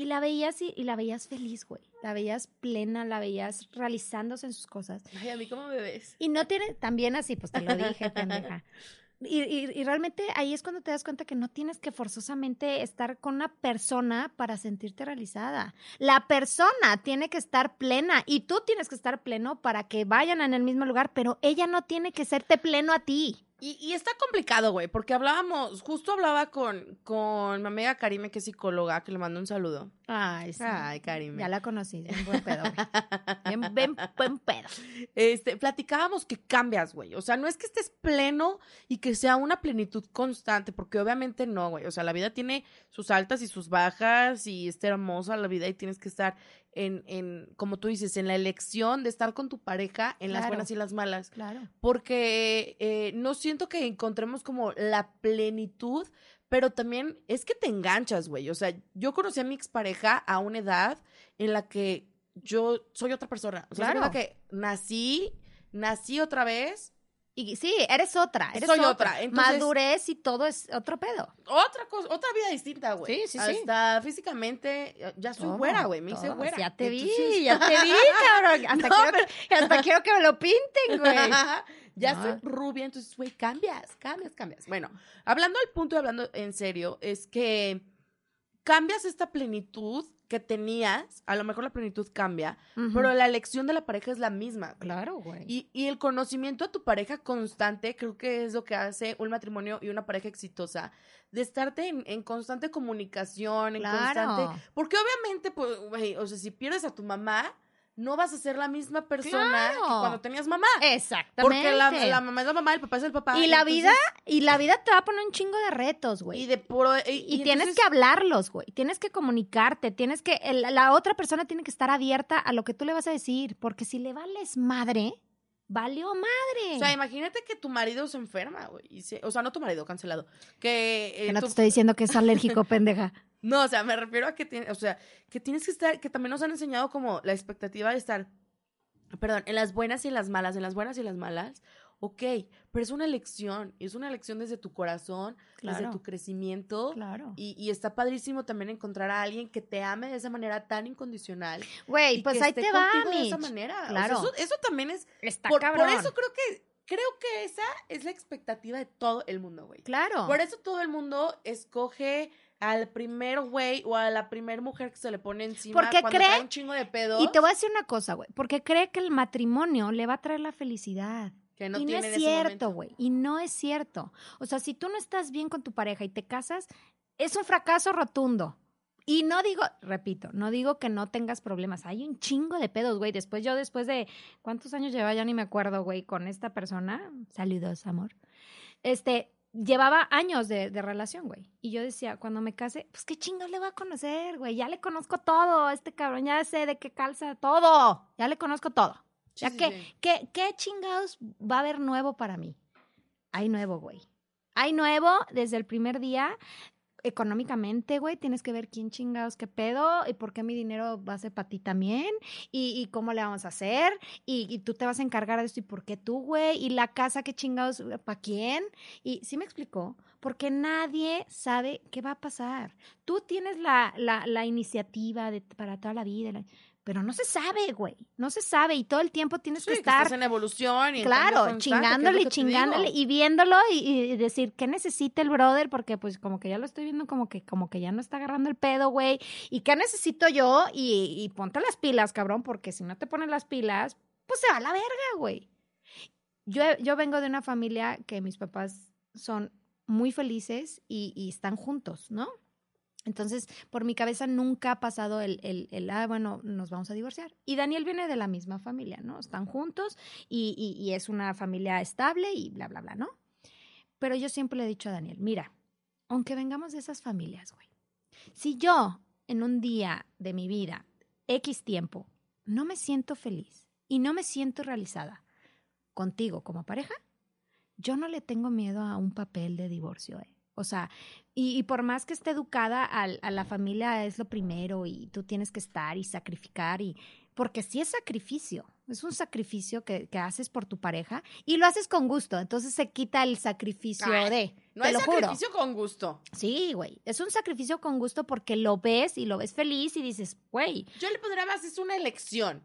B: y la veías y, y la veías feliz, güey. La veías plena, la veías realizándose en sus cosas.
A: Ay, a mí cómo me ves.
B: Y no tiene, también así, pues te lo dije, pendeja. Y, y- y realmente ahí es cuando te das cuenta que no tienes que forzosamente estar con una persona para sentirte realizada. La persona tiene que estar plena y tú tienes que estar pleno para que vayan en el mismo lugar, pero ella no tiene que serte pleno a ti.
A: Y, y está complicado, güey, porque hablábamos, justo hablaba con, con mi amiga Karime, que es psicóloga, que le mando un saludo.
B: Ay, sí.
A: Ay, Karime.
B: Ya la conocí, bien buen pedo. Bien, bien buen pedo.
A: Este, platicábamos que cambias, güey. O sea, no es que estés pleno y que sea una plenitud constante, porque obviamente no, güey. O sea, la vida tiene sus altas y sus bajas y está hermosa la vida y tienes que estar en, en, como tú dices, en la elección de estar con tu pareja en las buenas y las malas.
B: Claro.
A: Porque eh, no siento que encontremos como la plenitud, pero también es que te enganchas, güey. O sea, yo conocí a mi expareja a una edad en la que yo soy otra persona. O sea,
B: Claro.
A: cuenta que nací, nací otra vez,
B: Y sí, eres otra, eres
A: Soy
B: otra.
A: otra, entonces-
B: Madurez y todo es otro pedo.
A: otra cosa, otra vida distinta, güey.
B: Sí, sí, sí.
A: Hasta físicamente, ya soy
B: Todo,
A: güera, güey, me hice güera.
B: Ya te vi,
A: Entonces-
B: ya te vi, cabrón. Hasta,
A: No,
B: quiero, que, hasta quiero que me lo pinten, güey.
A: ya
B: No.
A: soy rubia, entonces, güey, cambias, cambias, cambias. Bueno, hablando al punto y hablando en serio, es que cambias esta plenitud que tenías, a lo mejor la plenitud cambia, pero la elección de la pareja es la misma.
B: Claro, güey.
A: Y, y el conocimiento a tu pareja constante creo que es lo que hace un matrimonio y una pareja exitosa, de estarte en, en constante comunicación, en
B: Claro.
A: constante... Porque obviamente, pues, güey, o sea, si pierdes a tu mamá, no vas a ser la misma persona
B: Claro.
A: que cuando tenías mamá.
B: Exactamente.
A: Porque la, la mamá es la mamá, el papá es el papá.
B: y la
A: entonces-
B: vida, y la vida te va a poner un chingo de retos, güey.
A: Y de puro. Y,
B: Y,
A: y
B: tienes que hablarlos, güey. Tienes que comunicarte. Tienes que. el- la otra persona tiene que estar abierta a lo que tú le vas a decir. Porque si le vales madre, valió madre.
A: O sea, imagínate que tu marido se enferma, güey. se- O sea, no tu marido, cancelado. Que. eh,
B: que no
A: tu-
B: te estoy diciendo que es alérgico, pendeja.
A: No, o sea, me refiero a que tiene, o sea, que tienes que estar, que también nos han enseñado como la expectativa de estar, perdón, en las buenas y en las malas, en las buenas y en las malas, ok, pero es una elección, es una elección desde tu corazón, desde
B: Claro.
A: tu crecimiento,
B: Claro.
A: y, y está padrísimo también encontrar a alguien que te ame de esa manera tan incondicional.
B: Güey, pues
A: que
B: ahí
A: esté
B: te va,
A: contigo de
B: Mitch.
A: esa manera. O sea,
B: Claro.
A: eso, eso también es,
B: Está
A: por,
B: cabrón.
A: por eso creo que, creo que esa es la expectativa de todo el mundo, güey.
B: Claro.
A: Por eso todo el mundo escoge al primer güey o a la primer mujer que se le pone encima
B: Porque
A: cuando
B: cree-
A: trae un chingo de pedos
B: Y te voy a decir una cosa, güey. Porque cree que el matrimonio le va a traer la felicidad.
A: que no
B: y no es cierto, güey. Y no es cierto. O sea, si tú no estás bien con tu pareja y te casas, es un fracaso rotundo. Y no digo, repito, no digo que no tengas problemas. Hay un chingo de pedos, güey. Después yo, después de, ¿cuántos años llevaba? Ya ni me acuerdo, güey, con esta persona. Saludos, amor. Este, llevaba años de, de relación, güey. Y yo decía, cuando me case, pues qué chingados le voy a conocer, güey. Ya le conozco todo, a este cabrón, ya sé de qué calza todo. Ya le conozco todo.
A: Sí,
B: Ya
A: sí,
B: que,
A: sí.
B: ¿qué, ¿Qué chingados va a haber nuevo para mí? Hay nuevo, güey. Hay nuevo desde el primer día. Económicamente, güey, tienes que ver quién chingados, qué pedo, y por qué mi dinero va a ser para ti también, y, y cómo le vamos a hacer, y, y tú te vas a encargar de esto, y por qué tú, güey, y la casa, qué chingados, para quién. Y sí me explicó, porque nadie sabe qué va a pasar. Tú tienes la, la, la iniciativa de, para toda la vida, la- pero no se sabe, güey, no se sabe, y todo el tiempo tienes
A: Sí,
B: que
A: que
B: estar
A: estás en evolución y
B: Claro, chingándole chingándole y viéndolo y, y decir qué necesita el brother, porque pues como que ya lo estoy viendo como que como que ya no está agarrando el pedo, güey. ¿Y qué necesito yo? Y, y ponte las pilas, cabrón, porque si no te pones las pilas, pues se va a la verga, güey. Yo, yo vengo de una familia que mis papás son muy felices y, y están juntos, ¿no? Entonces, por mi cabeza nunca ha pasado el, el, el, ah, bueno, nos vamos a divorciar. Y Daniel viene de la misma familia, ¿no? Están juntos y, y, es una familia estable y bla, bla, bla, ¿no? Pero yo siempre le he dicho a Daniel, mira, aunque vengamos de esas familias, güey, si yo en un día de mi vida, X tiempo, no me siento feliz y no me siento realizada contigo como pareja, yo no le tengo miedo a un papel de divorcio, ¿eh? O sea, y, y por más que esté educada al- a, la familia es lo primero y tú tienes que estar y sacrificar y porque sí es sacrificio, es un sacrificio que, que haces por tu pareja y lo haces con gusto, entonces se quita el sacrificio
A: Ay,
B: de,
A: No
B: juro.
A: sacrificio con gusto.
B: Sí, güey, es un sacrificio con gusto porque lo ves y lo ves feliz y dices, güey,
A: Yo le pondría más, es una elección.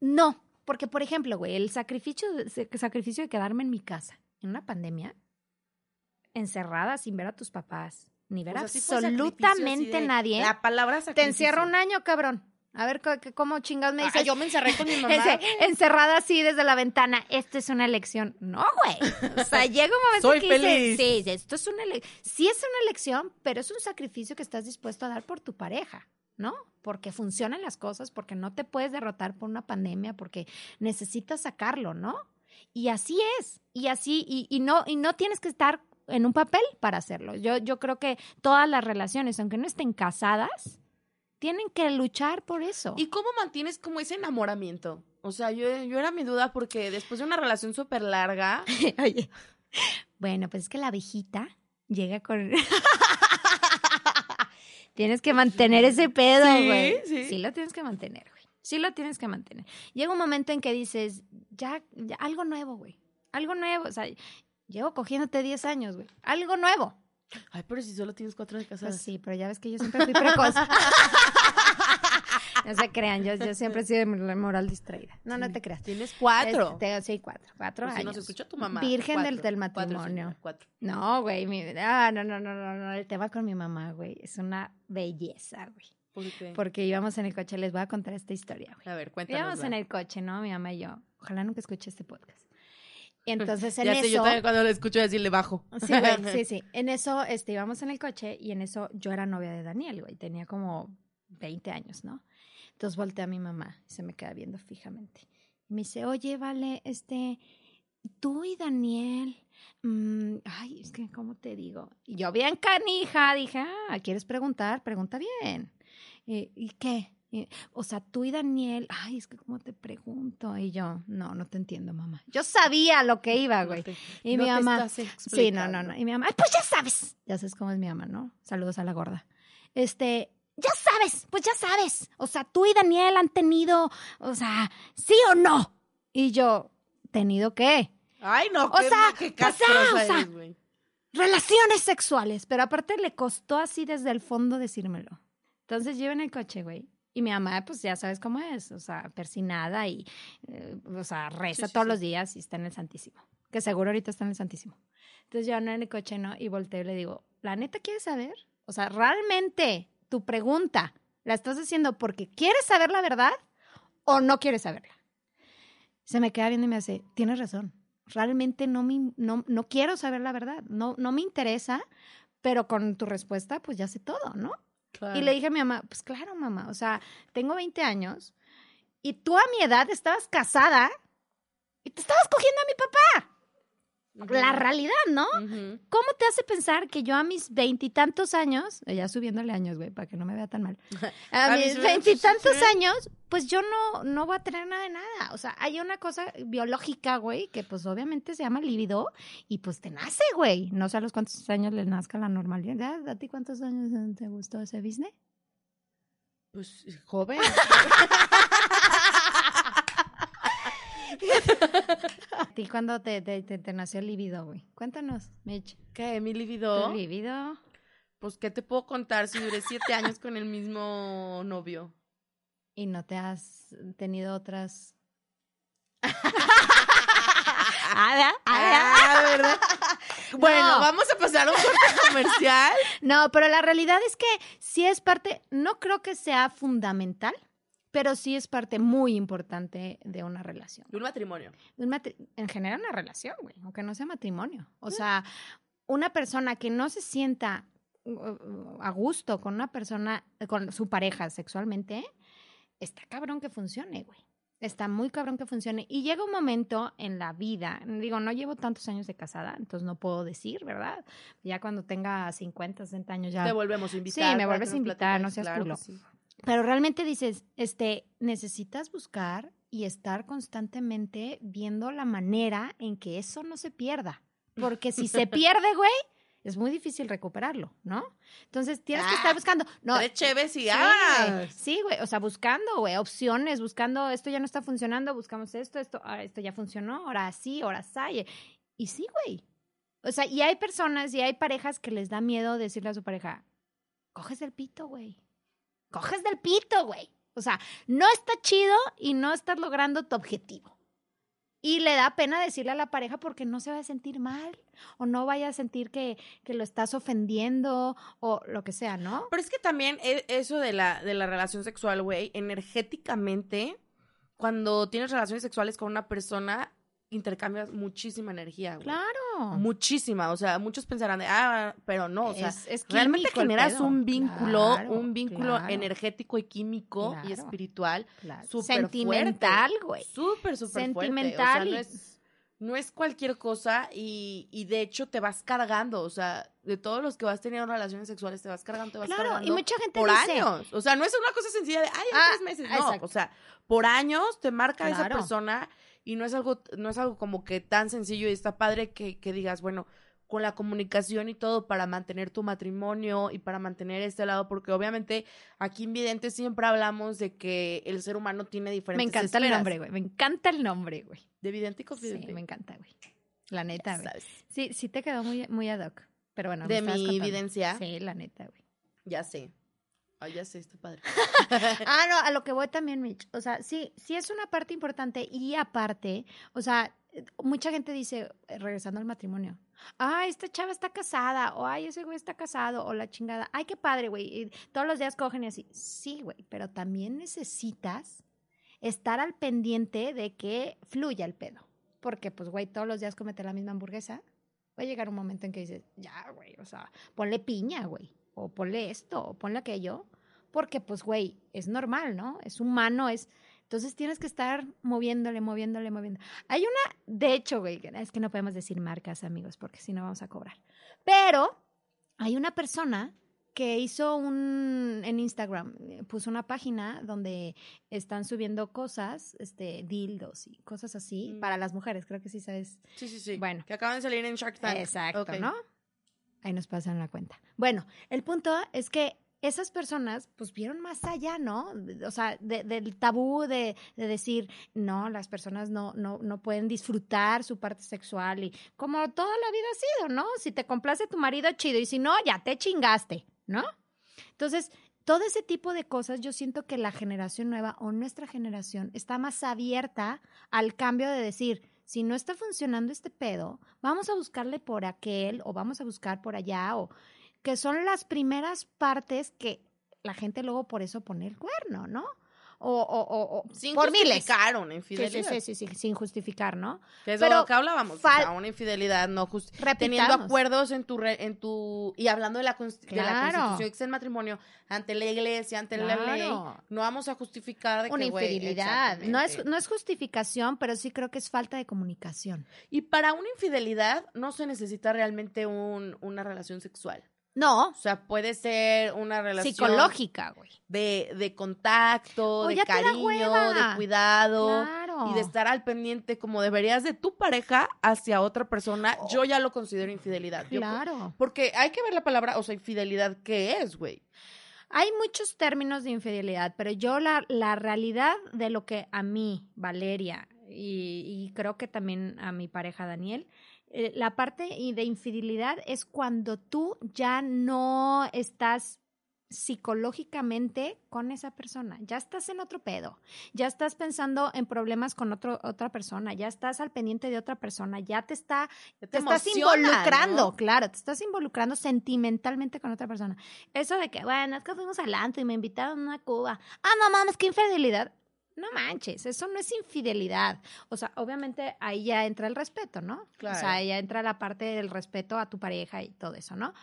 B: no, porque por ejemplo, güey, el sacrificio, el sacrificio de quedarme en mi casa en una pandemia, encerrada sin ver a tus papás, ni ver
A: O sea, sí
B: absolutamente nadie.
A: La palabra
B: Te
A: sacrificio.
B: encierra un año, cabrón. A ver cómo chingados me
A: Ah,
B: dices.
A: yo me encerré con mi mamá.
B: Encerrada así desde la ventana. Esto es una elección. No, güey. O sea, llega un momento
A: Soy
B: que dices,
A: feliz.
B: sí, esto es una elección. Sí es una elección, pero es un sacrificio que estás dispuesto a dar por tu pareja, ¿no? Porque funcionan las cosas, porque no te puedes derrotar por una pandemia, porque necesitas sacarlo, ¿no? Y así es. Y así, y, y no, y no tienes que estar en un papel para hacerlo. Yo, yo creo que todas las relaciones, aunque no estén casadas, tienen que luchar por eso.
A: ¿Y cómo mantienes como ese enamoramiento? O sea, yo, yo era mi duda porque después de una relación súper larga,
B: Oye. Bueno, pues es que la abejita llega con. tienes que mantener ese pedo,
A: Sí,
B: güey.
A: sí.
B: lo tienes que mantener, güey. Sí lo tienes que mantener. Llega un momento en que dices, ya, ya algo nuevo, güey. Algo nuevo. O sea, llevo cogiéndote 10 años, güey. Algo nuevo.
A: ay, pero si solo tienes cuatro de.
B: Pues sí, pero ya ves que yo siempre fui precoz. no se crean, yo, yo siempre he sido moral distraída. No, no te creas.
A: Tienes cuatro.
B: Este, sí, cuatro. Cuatro
A: si
B: años.
A: nos escuchó tu mamá.
B: Virgen del,
A: Cuatro.
B: del
A: Cuatro,
B: matrimonio.
A: cuatro.
B: No, güey, mi, ah, no, no, no, no, no, el tema con mi mamá, güey, es una belleza, güey.
A: ¿Por qué?
B: Porque íbamos en el coche, les voy a contar esta historia, güey.
A: A ver, cuéntanos.
B: Íbamos en el coche, ¿no? Mi mamá y yo. Ojalá nunca escuche este podcast. Entonces, en
A: ya
B: eso...
A: sé, yo también cuando lo escucho decirle bajo.
B: Sí, güey, sí, sí. En eso, este, íbamos en el coche y en eso yo era novia de Daniel, güey. Tenía como 20 años, ¿no? Entonces volteé a mi mamá y se me queda viendo fijamente. Y me dice, oye, vale, este, tú y Daniel, mm, ay, es que, ¿cómo te digo? Y yo bien canija, dije, ah, ¿quieres preguntar? Pregunta bien. ¿Y, ¿y qué? Y, o sea, tú y Daniel, ay, es que, ¿cómo te pregunto? Y yo, no, no te entiendo, mamá. Yo sabía lo que iba, güey. y
A: no
B: mi
A: te
B: mamá, sí, no, no, no. Y mi mamá, "Ay, pues ya sabes. Ya sabes cómo es mi mamá, ¿no? Saludos a la gorda. Este, ya sabes, pues ya sabes. O sea, tú y Daniel han tenido, o sea, ¿sí o no? Y yo, ¿tenido qué?
A: Ay, no,
B: O
A: qué,
B: sea,
A: qué
B: o sea, o. Relaciones sexuales. Pero aparte le costó así desde el fondo decírmelo. Entonces yo en el coche, güey. Y mi mamá, pues ya sabes cómo es, o sea, persinada y, eh, o sea, reza
A: Sí, sí,
B: todos
A: sí.
B: los días y está en el Santísimo. Que seguro ahorita está en el Santísimo. Entonces yo ando en el coche, ¿no? Y volteo y le digo, ¿la neta quieres saber? O sea, ¿realmente tu pregunta la estás haciendo porque quieres saber la verdad o no quieres saberla? Se me queda viendo y me hace, tienes razón. Realmente no, me, no, no quiero saber la verdad. No, no me interesa, pero con tu respuesta, pues ya sé todo, ¿no? Y le dije a mi mamá, pues claro, mamá, o sea, tengo 20 años y tú a mi edad estabas casada y te estabas cogiendo a mi papá. La realidad, ¿no? ¿Cómo te hace pensar que yo a mis veintitantos años, eh, ya subiéndole años, güey, para que no me vea tan mal, a,
A: A
B: mis veintitantos años, pues yo no, no voy a tener nada de nada. O sea, hay una cosa biológica, güey, que pues obviamente se llama libido y pues te nace, güey. No sé a los cuántos años le nazca la normalidad. ¿A ti cuántos años te gustó ese business?
A: Pues joven.
B: ¿A ti cuándo te, te, te, te nació el libido, güey? Cuéntanos, Mitch.
A: ¿Qué? ¿Mi
B: ¿Tu
A: libido?
B: libido?
A: Pues, ¿qué te puedo contar si duré siete años con el mismo novio?
B: ¿Y no te has tenido otras...? Ah,
A: Ah, ¿verdad? Bueno,
B: No.
A: vamos a pasar a un corte comercial.
B: No, pero la realidad es que sí es parte, no creo que sea fundamental, pero sí es parte muy importante de una relación.
A: De un matrimonio.
B: De un matri- en general una relación, güey, aunque no sea matrimonio. O sea, una persona que no se sienta uh, uh, a gusto con una persona, con su pareja sexualmente, está cabrón que funcione, güey. Está muy cabrón que funcione. Y llega un momento en la vida, digo, no llevo tantos años de casada, entonces no puedo decir, ¿verdad? Ya cuando tenga 50, 60 años ya
A: Te volvemos a invitar.
B: Sí, me vuelves a invitar, no seas
A: claro
B: culo.
A: sí.
B: Pero realmente dices, este, necesitas buscar y estar constantemente viendo la manera en que eso no se pierda. Porque si se pierde, güey, es muy difícil recuperarlo, ¿no? Entonces tienes que estar
A: Ah,
B: buscando. No,
A: Tres cheves y
B: Sí,
A: ah.
B: Sí, güey. O sea, buscando, güey, opciones, buscando esto ya no está funcionando, buscamos esto, esto, ah, esto ya funcionó, ahora sí, ahora sí. Y sí, güey. O sea, y hay personas y hay parejas que les da miedo decirle a su pareja, coges del pito, güey. Coges del pito, güey. O sea, no está chido y no estás logrando tu objetivo. Y le da pena decirle a la pareja porque no se va a sentir mal o no vaya a sentir que, que lo estás ofendiendo o lo que sea, ¿no?
A: Pero es que también e- eso de la, de la relación sexual, güey, energéticamente, cuando tienes relaciones sexuales con una persona, intercambias muchísima energía, güey.
B: Claro.
A: Muchísima. O sea, muchos pensarán de, ah, pero no, o sea,
B: es, es
A: realmente generas un vínculo,
B: Claro,
A: un vínculo
B: claro,
A: energético y químico y espiritual
B: claro.
A: súper
B: Sentimental, güey.
A: súper, súper fuerte. O sea,
B: Sentimental
A: no es, no es cualquier cosa y, y de hecho te vas cargando, o sea, de todos los que vas teniendo relaciones sexuales te vas cargando, te vas
B: Claro,
A: cargando
B: y mucha gente
A: por
B: dice,
A: años. O sea, no es una cosa sencilla de, ay, en
B: Ah,
A: tres meses. No,
B: exacto.
A: o sea, por años te marca esa persona y no es algo, no es algo como que tan sencillo y está padre que, que digas, bueno, con la comunicación y todo para mantener tu matrimonio y para mantener este lado, porque obviamente aquí en Vidente siempre hablamos de que el ser humano tiene
B: Me
A: diferentes
B: encanta el nombre, güey. Me encanta el nombre, güey.
A: De vidente y
B: Sí,
A: confidente.
B: me encanta, güey. La neta, güey. Sí, sí te quedó muy, muy ad hoc. Pero bueno, me
A: De mi
B: contando.
A: evidencia.
B: Sí, la neta, güey.
A: Ya sé. Ay, ya sé, está padre.
B: Ah, no, a lo que voy también, Mitch. O sea, sí, sí es una parte importante y aparte, o sea, eh, mucha gente dice, eh, regresando al matrimonio, ay, esta chava está casada, o ay, ese güey está casado, o la chingada, ay, qué padre, güey, y todos los días cogen y así. Sí, güey, pero también necesitas estar al pendiente de que fluya el pedo. Porque, pues, güey, todos los días comete la misma hamburguesa. Va a llegar un momento en que dices, ya, güey, o sea, ponle piña, güey, o ponle esto, o ponle aquello porque pues, güey, es normal, ¿no? Es humano, es... Entonces tienes que estar moviéndole, moviéndole, moviendo. Hay una, de hecho, güey, es que no podemos decir marcas, amigos, porque si no vamos a cobrar. Pero hay una persona que hizo un en Instagram, eh, puso una página donde están subiendo cosas, este, dildos y cosas así
A: Mm.
B: para las mujeres, creo que sí sabes.
A: Sí, sí, sí.
B: Bueno.
A: Que acaban de salir en Shark Tank.
B: Exacto. ¿no? Ahí nos pasan la cuenta. Bueno, el punto es que esas personas pues vieron más allá, ¿no? O sea, de- del tabú de, de decir, no, las personas no, no, no pueden disfrutar su parte sexual y como toda la vida ha sido, ¿no? Si te complace tu marido, chido, y si no, ya te chingaste, ¿no? Entonces, todo ese tipo de cosas, yo siento que la generación nueva o nuestra generación está más abierta al cambio de decir, si no está funcionando este pedo, vamos a buscarle por aquel o vamos a buscar por allá o que son las primeras partes que la gente luego por eso pone el cuerno, ¿no? O, o, o,
A: Sin
B: por miles.
A: una infidelidad.
B: sí, sí, sí, sí, sin justificar, ¿no?
A: Que es
B: Pero
A: lo que hablábamos. o sea, una infidelidad no just...
B: Repitamos.
A: Teniendo acuerdos en tu, re- en tu... Y hablando de la, cons- de la
B: Claro.
A: constitución, es el matrimonio, ante la iglesia, ante la ley,
B: Claro.
A: no vamos a justificar de
B: Una
A: que, güey,
B: infidelidad. No es, no es justificación, pero sí creo que es falta de comunicación.
A: Y para una infidelidad no se necesita realmente un, una relación sexual.
B: No,
A: O sea, puede ser una relación
B: psicológica, güey.
A: de, de contacto, de cariño, de cuidado.
B: Claro.
A: Y de estar al pendiente como deberías de tu pareja hacia otra persona, yo ya lo considero infidelidad. Yo-
B: Claro.
A: porque hay que ver la palabra, o sea, infidelidad, ¿qué es, güey?
B: Hay muchos términos de infidelidad, pero yo la, la realidad de lo que a mí, Valeria, y, y creo que también a mi pareja Daniel, eh, la parte de infidelidad es cuando tú ya no estás psicológicamente con esa persona, ya estás en otro pedo, ya estás pensando en problemas con otro, otra persona, ya estás al pendiente de otra persona, ya te está
A: Ya
B: te estás
A: emociona,
B: involucrando,
A: ¿no?
B: claro, te estás involucrando sentimentalmente con otra persona. Eso de que, bueno, es que fuimos al y me invitaron a una cuba. Ah, no mames, qué infidelidad. No manches, eso no es infidelidad. O sea, obviamente ahí ya entra el respeto, ¿no? O
A: Claro.
B: sea, ahí ya entra la parte del respeto a tu pareja y todo eso, ¿no?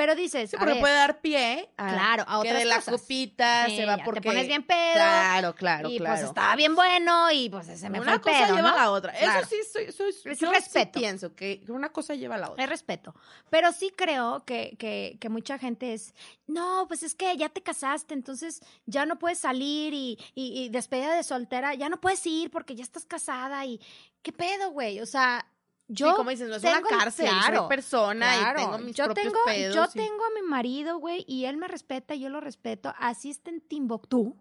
B: Pero dices,
A: Sí,
B: a
A: pero
B: ver,
A: puede dar pie a,
B: claro, a
A: que
B: otras
A: de la
B: cosas.
A: copita
B: Sí,
A: se va porque...
B: te pones bien pedo.
A: Claro, claro,
B: y
A: claro.
B: pues estaba bien bueno y pues se me fue
A: una
B: el
A: cosa
B: pedo,
A: lleva
B: ¿no?
A: a la otra.
B: Claro.
A: Eso sí, soy, soy,
B: Es
A: yo sí
B: respeto.
A: pienso que una cosa lleva a la otra.
B: Es respeto. Pero sí creo que, que, que mucha gente es, no, pues es que ya te casaste, entonces ya no puedes salir y, y, y despedida de soltera, ya no puedes ir porque ya estás casada y qué pedo, güey. O sea, yo...
A: sí, como dices, no es una
B: tengo el-
A: cárcel,
B: claro,
A: soy persona
B: claro,
A: y tengo mis
B: yo
A: propios
B: tengo,
A: pedos.
B: Yo
A: y-
B: tengo a mi marido, güey, y él me respeta, yo lo respeto. Así está en Timbuktu.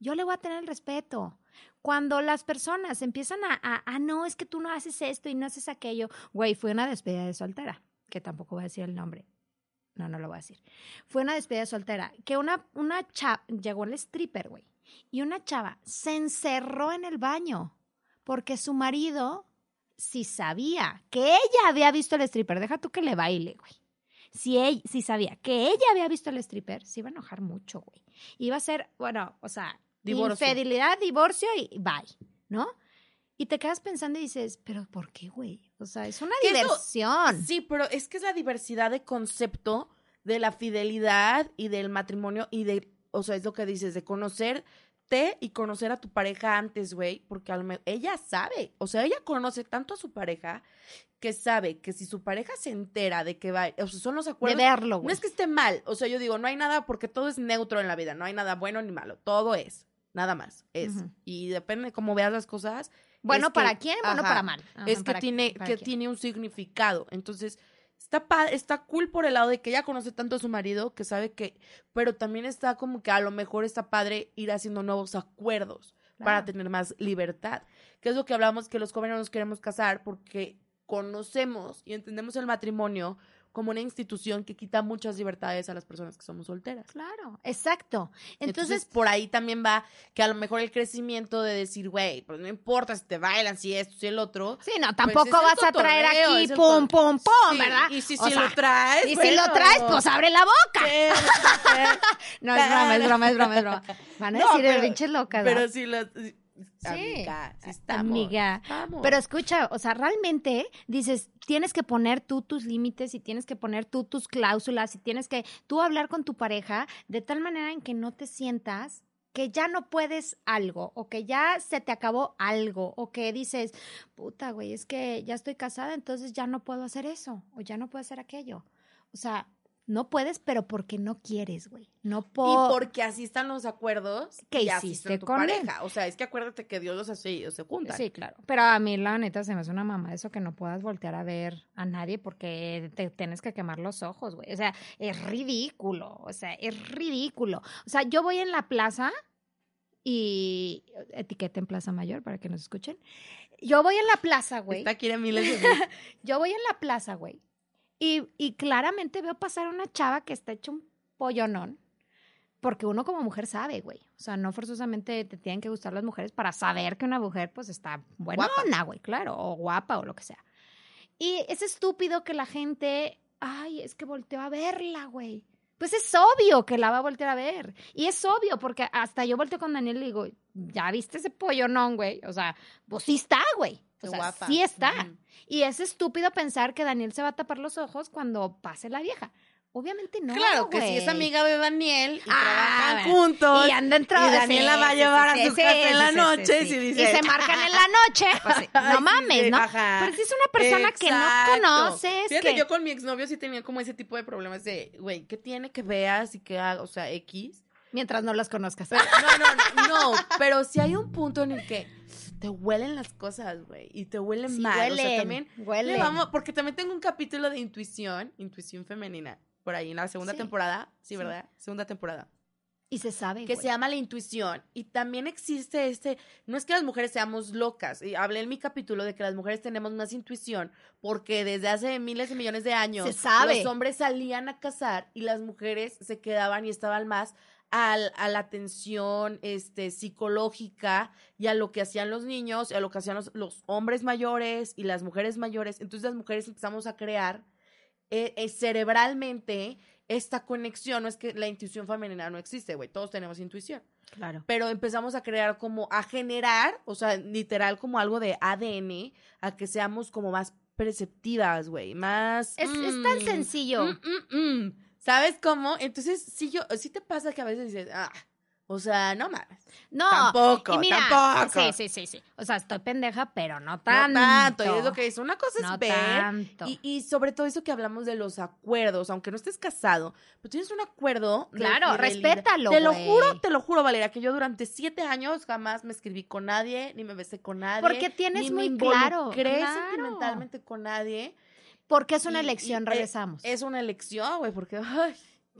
B: Yo le voy a tener el respeto. Cuando las personas empiezan a, a, ah, no, es que tú no haces esto y no haces aquello. Güey, fue una despedida de soltera, que tampoco voy a decir el nombre. No, no lo voy a decir. Fue una despedida de soltera, que una, una chava, llegó el stripper, güey, y una chava se encerró en el baño porque su marido si sabía que ella había visto el stripper, deja tú que le baile, güey. Si, ella, si sabía que ella había visto el stripper, se iba a enojar mucho, güey. Iba a ser, bueno, o sea,
A: Divorcio.
B: infidelidad, divorcio y bye, ¿no? Y te quedas pensando y dices, ¿pero por qué, güey? O sea, es una
A: eso-
B: diversión.
A: Sí, pero es que es la diversidad de concepto de la fidelidad y del matrimonio y de, o sea, es lo que dices, de conocerte y conocer a tu pareja antes, güey, porque a lo me- ella sabe, o sea, ella conoce tanto a su pareja que sabe que si su pareja se entera de que va, o sea, son los
B: de
A: acuerdos.
B: verlo,
A: No
B: güey.
A: es que esté mal, o sea, yo digo, no hay nada porque todo es neutro en la vida, no hay nada bueno ni malo, todo es, nada más, es. Y depende de cómo veas las cosas,
B: Bueno
A: es que-
B: para quién, bueno
A: ajá,
B: para mal. Ajá,
A: es que
B: para-
A: tiene
B: para
A: que
B: quién.
A: tiene un significado. Entonces, está pa- está cool por el lado de que ella conoce tanto a su marido que sabe que, pero también está como que a lo mejor está padre ir haciendo nuevos acuerdos para tener más libertad. Que es lo que hablamos que los jóvenes nos queremos casar porque conocemos y entendemos el matrimonio como una institución que quita muchas libertades a las personas que somos solteras.
B: Claro, exacto.
A: Entonces,
B: Entonces,
A: por ahí también va que a lo mejor el crecimiento de decir, güey, pues no importa si te bailan, si esto, si el otro.
B: sí, no,
A: pues
B: tampoco
A: el
B: vas a traer aquí
A: el
B: pum, pum, pum,
A: Sí,
B: ¿verdad?
A: Y si,
B: O
A: si
B: sea,
A: lo traes.
B: Y si lo traes, pues abre la boca.
A: ¿qué?
B: No, es broma, es broma, es broma, es broma. Van a
A: No,
B: decir,
A: pero-
B: pinches locas.
A: Pero
B: ¿verdad?
A: si lo, amiga, sí estamos.
B: Amiga.
A: Estamos.
B: Pero escucha, o sea, realmente dices, tienes que poner tú tus límites y tienes que poner tú tus cláusulas y tienes que tú hablar con tu pareja de tal manera en que no te sientas que ya no puedes algo o que ya se te acabó algo o que dices, puta, güey, es que ya estoy casada, entonces ya no puedo hacer eso o ya no puedo hacer aquello. O sea, no puedes, pero porque no quieres, güey. No
A: Y
B: por...
A: porque así están los acuerdos
B: Que
A: y
B: hiciste
A: está tu
B: con él.
A: pareja. O sea, es que acuérdate que Dios los hace y ellos se juntan.
B: Sí, claro. Pero a mí, la neta, se me hace una mamá eso que no puedas voltear a ver a nadie porque te tienes que quemar los ojos, güey. O sea, es ridículo. O sea, es ridículo. O sea, yo voy en la plaza y etiqueta en Plaza Mayor para que nos escuchen. Yo voy en la plaza, güey.
A: Esta quiere miles de.
B: Yo voy en la plaza, güey. Y, y claramente veo pasar a una chava que está hecho un pollonón. Porque uno como mujer sabe, güey. O sea, no forzosamente te tienen que gustar las mujeres para saber que una mujer, pues, está buenona, güey, claro. O guapa o lo que sea. Y es estúpido que la gente, ay, es que volteó a verla, güey. Pues es obvio que la va a voltear a ver. Y es obvio, porque hasta yo volteo con Daniel y le digo, ¿ya viste ese pollonón, güey? O sea, pues sí está, güey. O sea,
A: guapa.
B: sí está.
A: Ujú.
B: Y es estúpido pensar que Daniel se va a tapar los ojos cuando pase la vieja. Obviamente no.
A: claro, que si es amiga de Daniel y
B: Ah,
A: trabajan
B: bueno.
A: juntos.
B: Y anda en tra-
A: y Daniela
B: sí,
A: va a llevar
B: sí,
A: a su
B: sí,
A: casa en la noche y si
B: Y
A: dice,
B: se marcan en la noche. Pues no mames, ¿no?
A: ajá.
B: Pero si es una persona que no
A: Exacto.
B: conoces,
A: Fíjate,
B: que...
A: yo con mi exnovio sí tenía como ese tipo de problemas de, güey, ¿qué tiene que veas y que haga? O sea, X.
B: Mientras no las conozcas.
A: Pero, no, no, no, no, pero si hay un punto en el que te huelen las cosas, güey, y te huelen
B: Sí,
A: mal. O sea,
B: huelen,
A: también le
B: huelen.
A: vamos, porque también tengo un capítulo de intuición, intuición femenina, por ahí en la segunda
B: Sí.
A: temporada, sí,
B: Sí.
A: ¿verdad? Segunda temporada.
B: Y se sabe,
A: que se llama la intuición. Y también existe este, no es que las mujeres seamos locas, y hablé en mi capítulo de que las mujeres tenemos más intuición, porque desde hace miles de millones de años
B: Se sabe.
A: los hombres salían a cazar y las mujeres se quedaban y estaban más al- a la atención este, psicológica y a lo que hacían los niños, y a lo que hacían los, los hombres mayores y las mujeres mayores. Entonces las mujeres empezamos a crear eh, eh, cerebralmente esta conexión. No es que la intuición femenina no existe, güey. Todos tenemos intuición.
B: Claro.
A: Pero empezamos a crear como, a generar, o sea, literal como algo de ADN, a que seamos como más perceptivas, güey. Más.
B: Es, es tan
A: mm,
B: sencillo.
A: mm, mm, mm. ¿Sabes cómo? Entonces, sí, yo, sí te pasa que a veces dices, ah, o sea, no mames.
B: No.
A: Tampoco,
B: mira,
A: tampoco.
B: Sí, sí, sí, sí. O sea, estoy pendeja, pero no
A: No
B: tanto.
A: tanto. Y es lo que dice. Una cosa es
B: No
A: ver.
B: tanto.
A: Y, y sobre todo eso que hablamos de los acuerdos, aunque no estés casado, pero tienes un acuerdo. de
B: Claro,
A: fidelidad.
B: respétalo,
A: Te lo
B: güey.
A: juro, te lo juro, Valeria, que yo durante siete años jamás me escribí con nadie, ni me besé con nadie.
B: Porque tienes
A: ni
B: muy
A: me
B: claro,
A: involucré
B: claro.
A: sentimentalmente con nadie.
B: Porque es una
A: Y-
B: elección,
A: y, eh,
B: regresamos.
A: Es una elección, güey, porque, ay,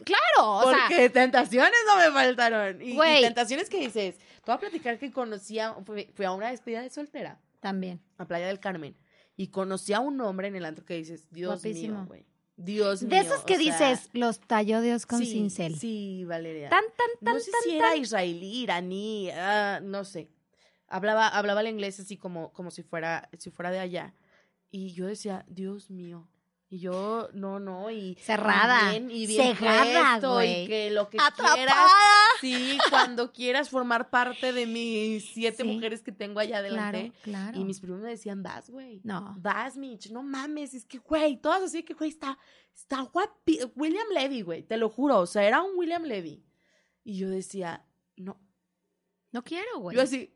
B: claro, o sea,
A: porque tentaciones no me faltaron. Y, tentaciones que dices, te voy a platicar que conocí a, fui, fui a una despedida de soltera,
B: también.
A: a Playa del Carmen, y conocí a un hombre en el antro que dices, Dios
B: Guapísimo.
A: mío, güey. Dios mío.
B: De esos que
A: o sea,
B: dices, los talló Dios con
A: sí,
B: cincel.
A: Sí, Valeria.
B: Tan, tan, tan,
A: no sé
B: tan,
A: si era israelí, iraní, ah, no sé. Hablaba, hablaba el inglés así como, como si fuera, si fuera de allá. Y yo decía, Dios mío. Y yo, no, no, y
B: Cerrada,
A: y bien, y bien
B: cegada,
A: puesto,
B: güey.
A: y que lo que
B: Atrapada.
A: quieras, sí, cuando quieras formar parte de mis siete
B: Sí.
A: mujeres que tengo allá adelante.
B: Claro, claro.
A: Y mis primos me decían, vas, güey.
B: No.
A: Vas, Mitch, no mames, es que, güey, todas así que, güey, está, está guapi. William Levy, güey, te lo juro, o sea, era un William Levy. Y yo decía, no.
B: No quiero, güey.
A: Yo así,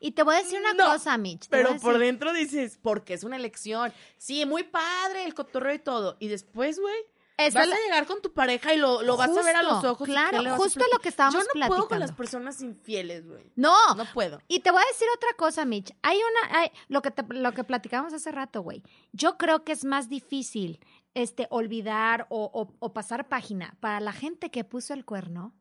B: Y te voy a decir una
A: No,
B: cosa, Mitch.
A: pero por
B: decir-
A: dentro dices, porque es una elección. Sí, muy padre el cotorreo y todo. Y después, güey, vas
B: es
A: a llegar con tu pareja y lo, lo vas a ver a los ojos.
B: Claro,
A: ¿qué le vas a
B: justo lo que estábamos
A: Yo no
B: platicando.
A: puedo con las personas infieles, güey.
B: No,
A: No puedo.
B: Y te voy a decir otra cosa, Mitch. Hay una, hay, lo que te- lo que platicamos hace rato, güey. Yo creo que es más difícil, este, olvidar o, o- o pasar página para la gente que puso el cuerno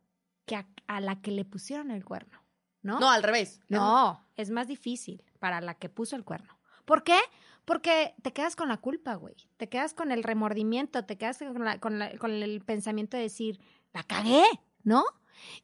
B: que a, a la que le pusieron el cuerno, ¿no?
A: No, al revés.
B: No, es más difícil para la que puso el cuerno. ¿Por qué? Porque te quedas con la culpa, güey. Te quedas con el remordimiento, te quedas con, la- con la- con el pensamiento de decir, la cagué, ¿no?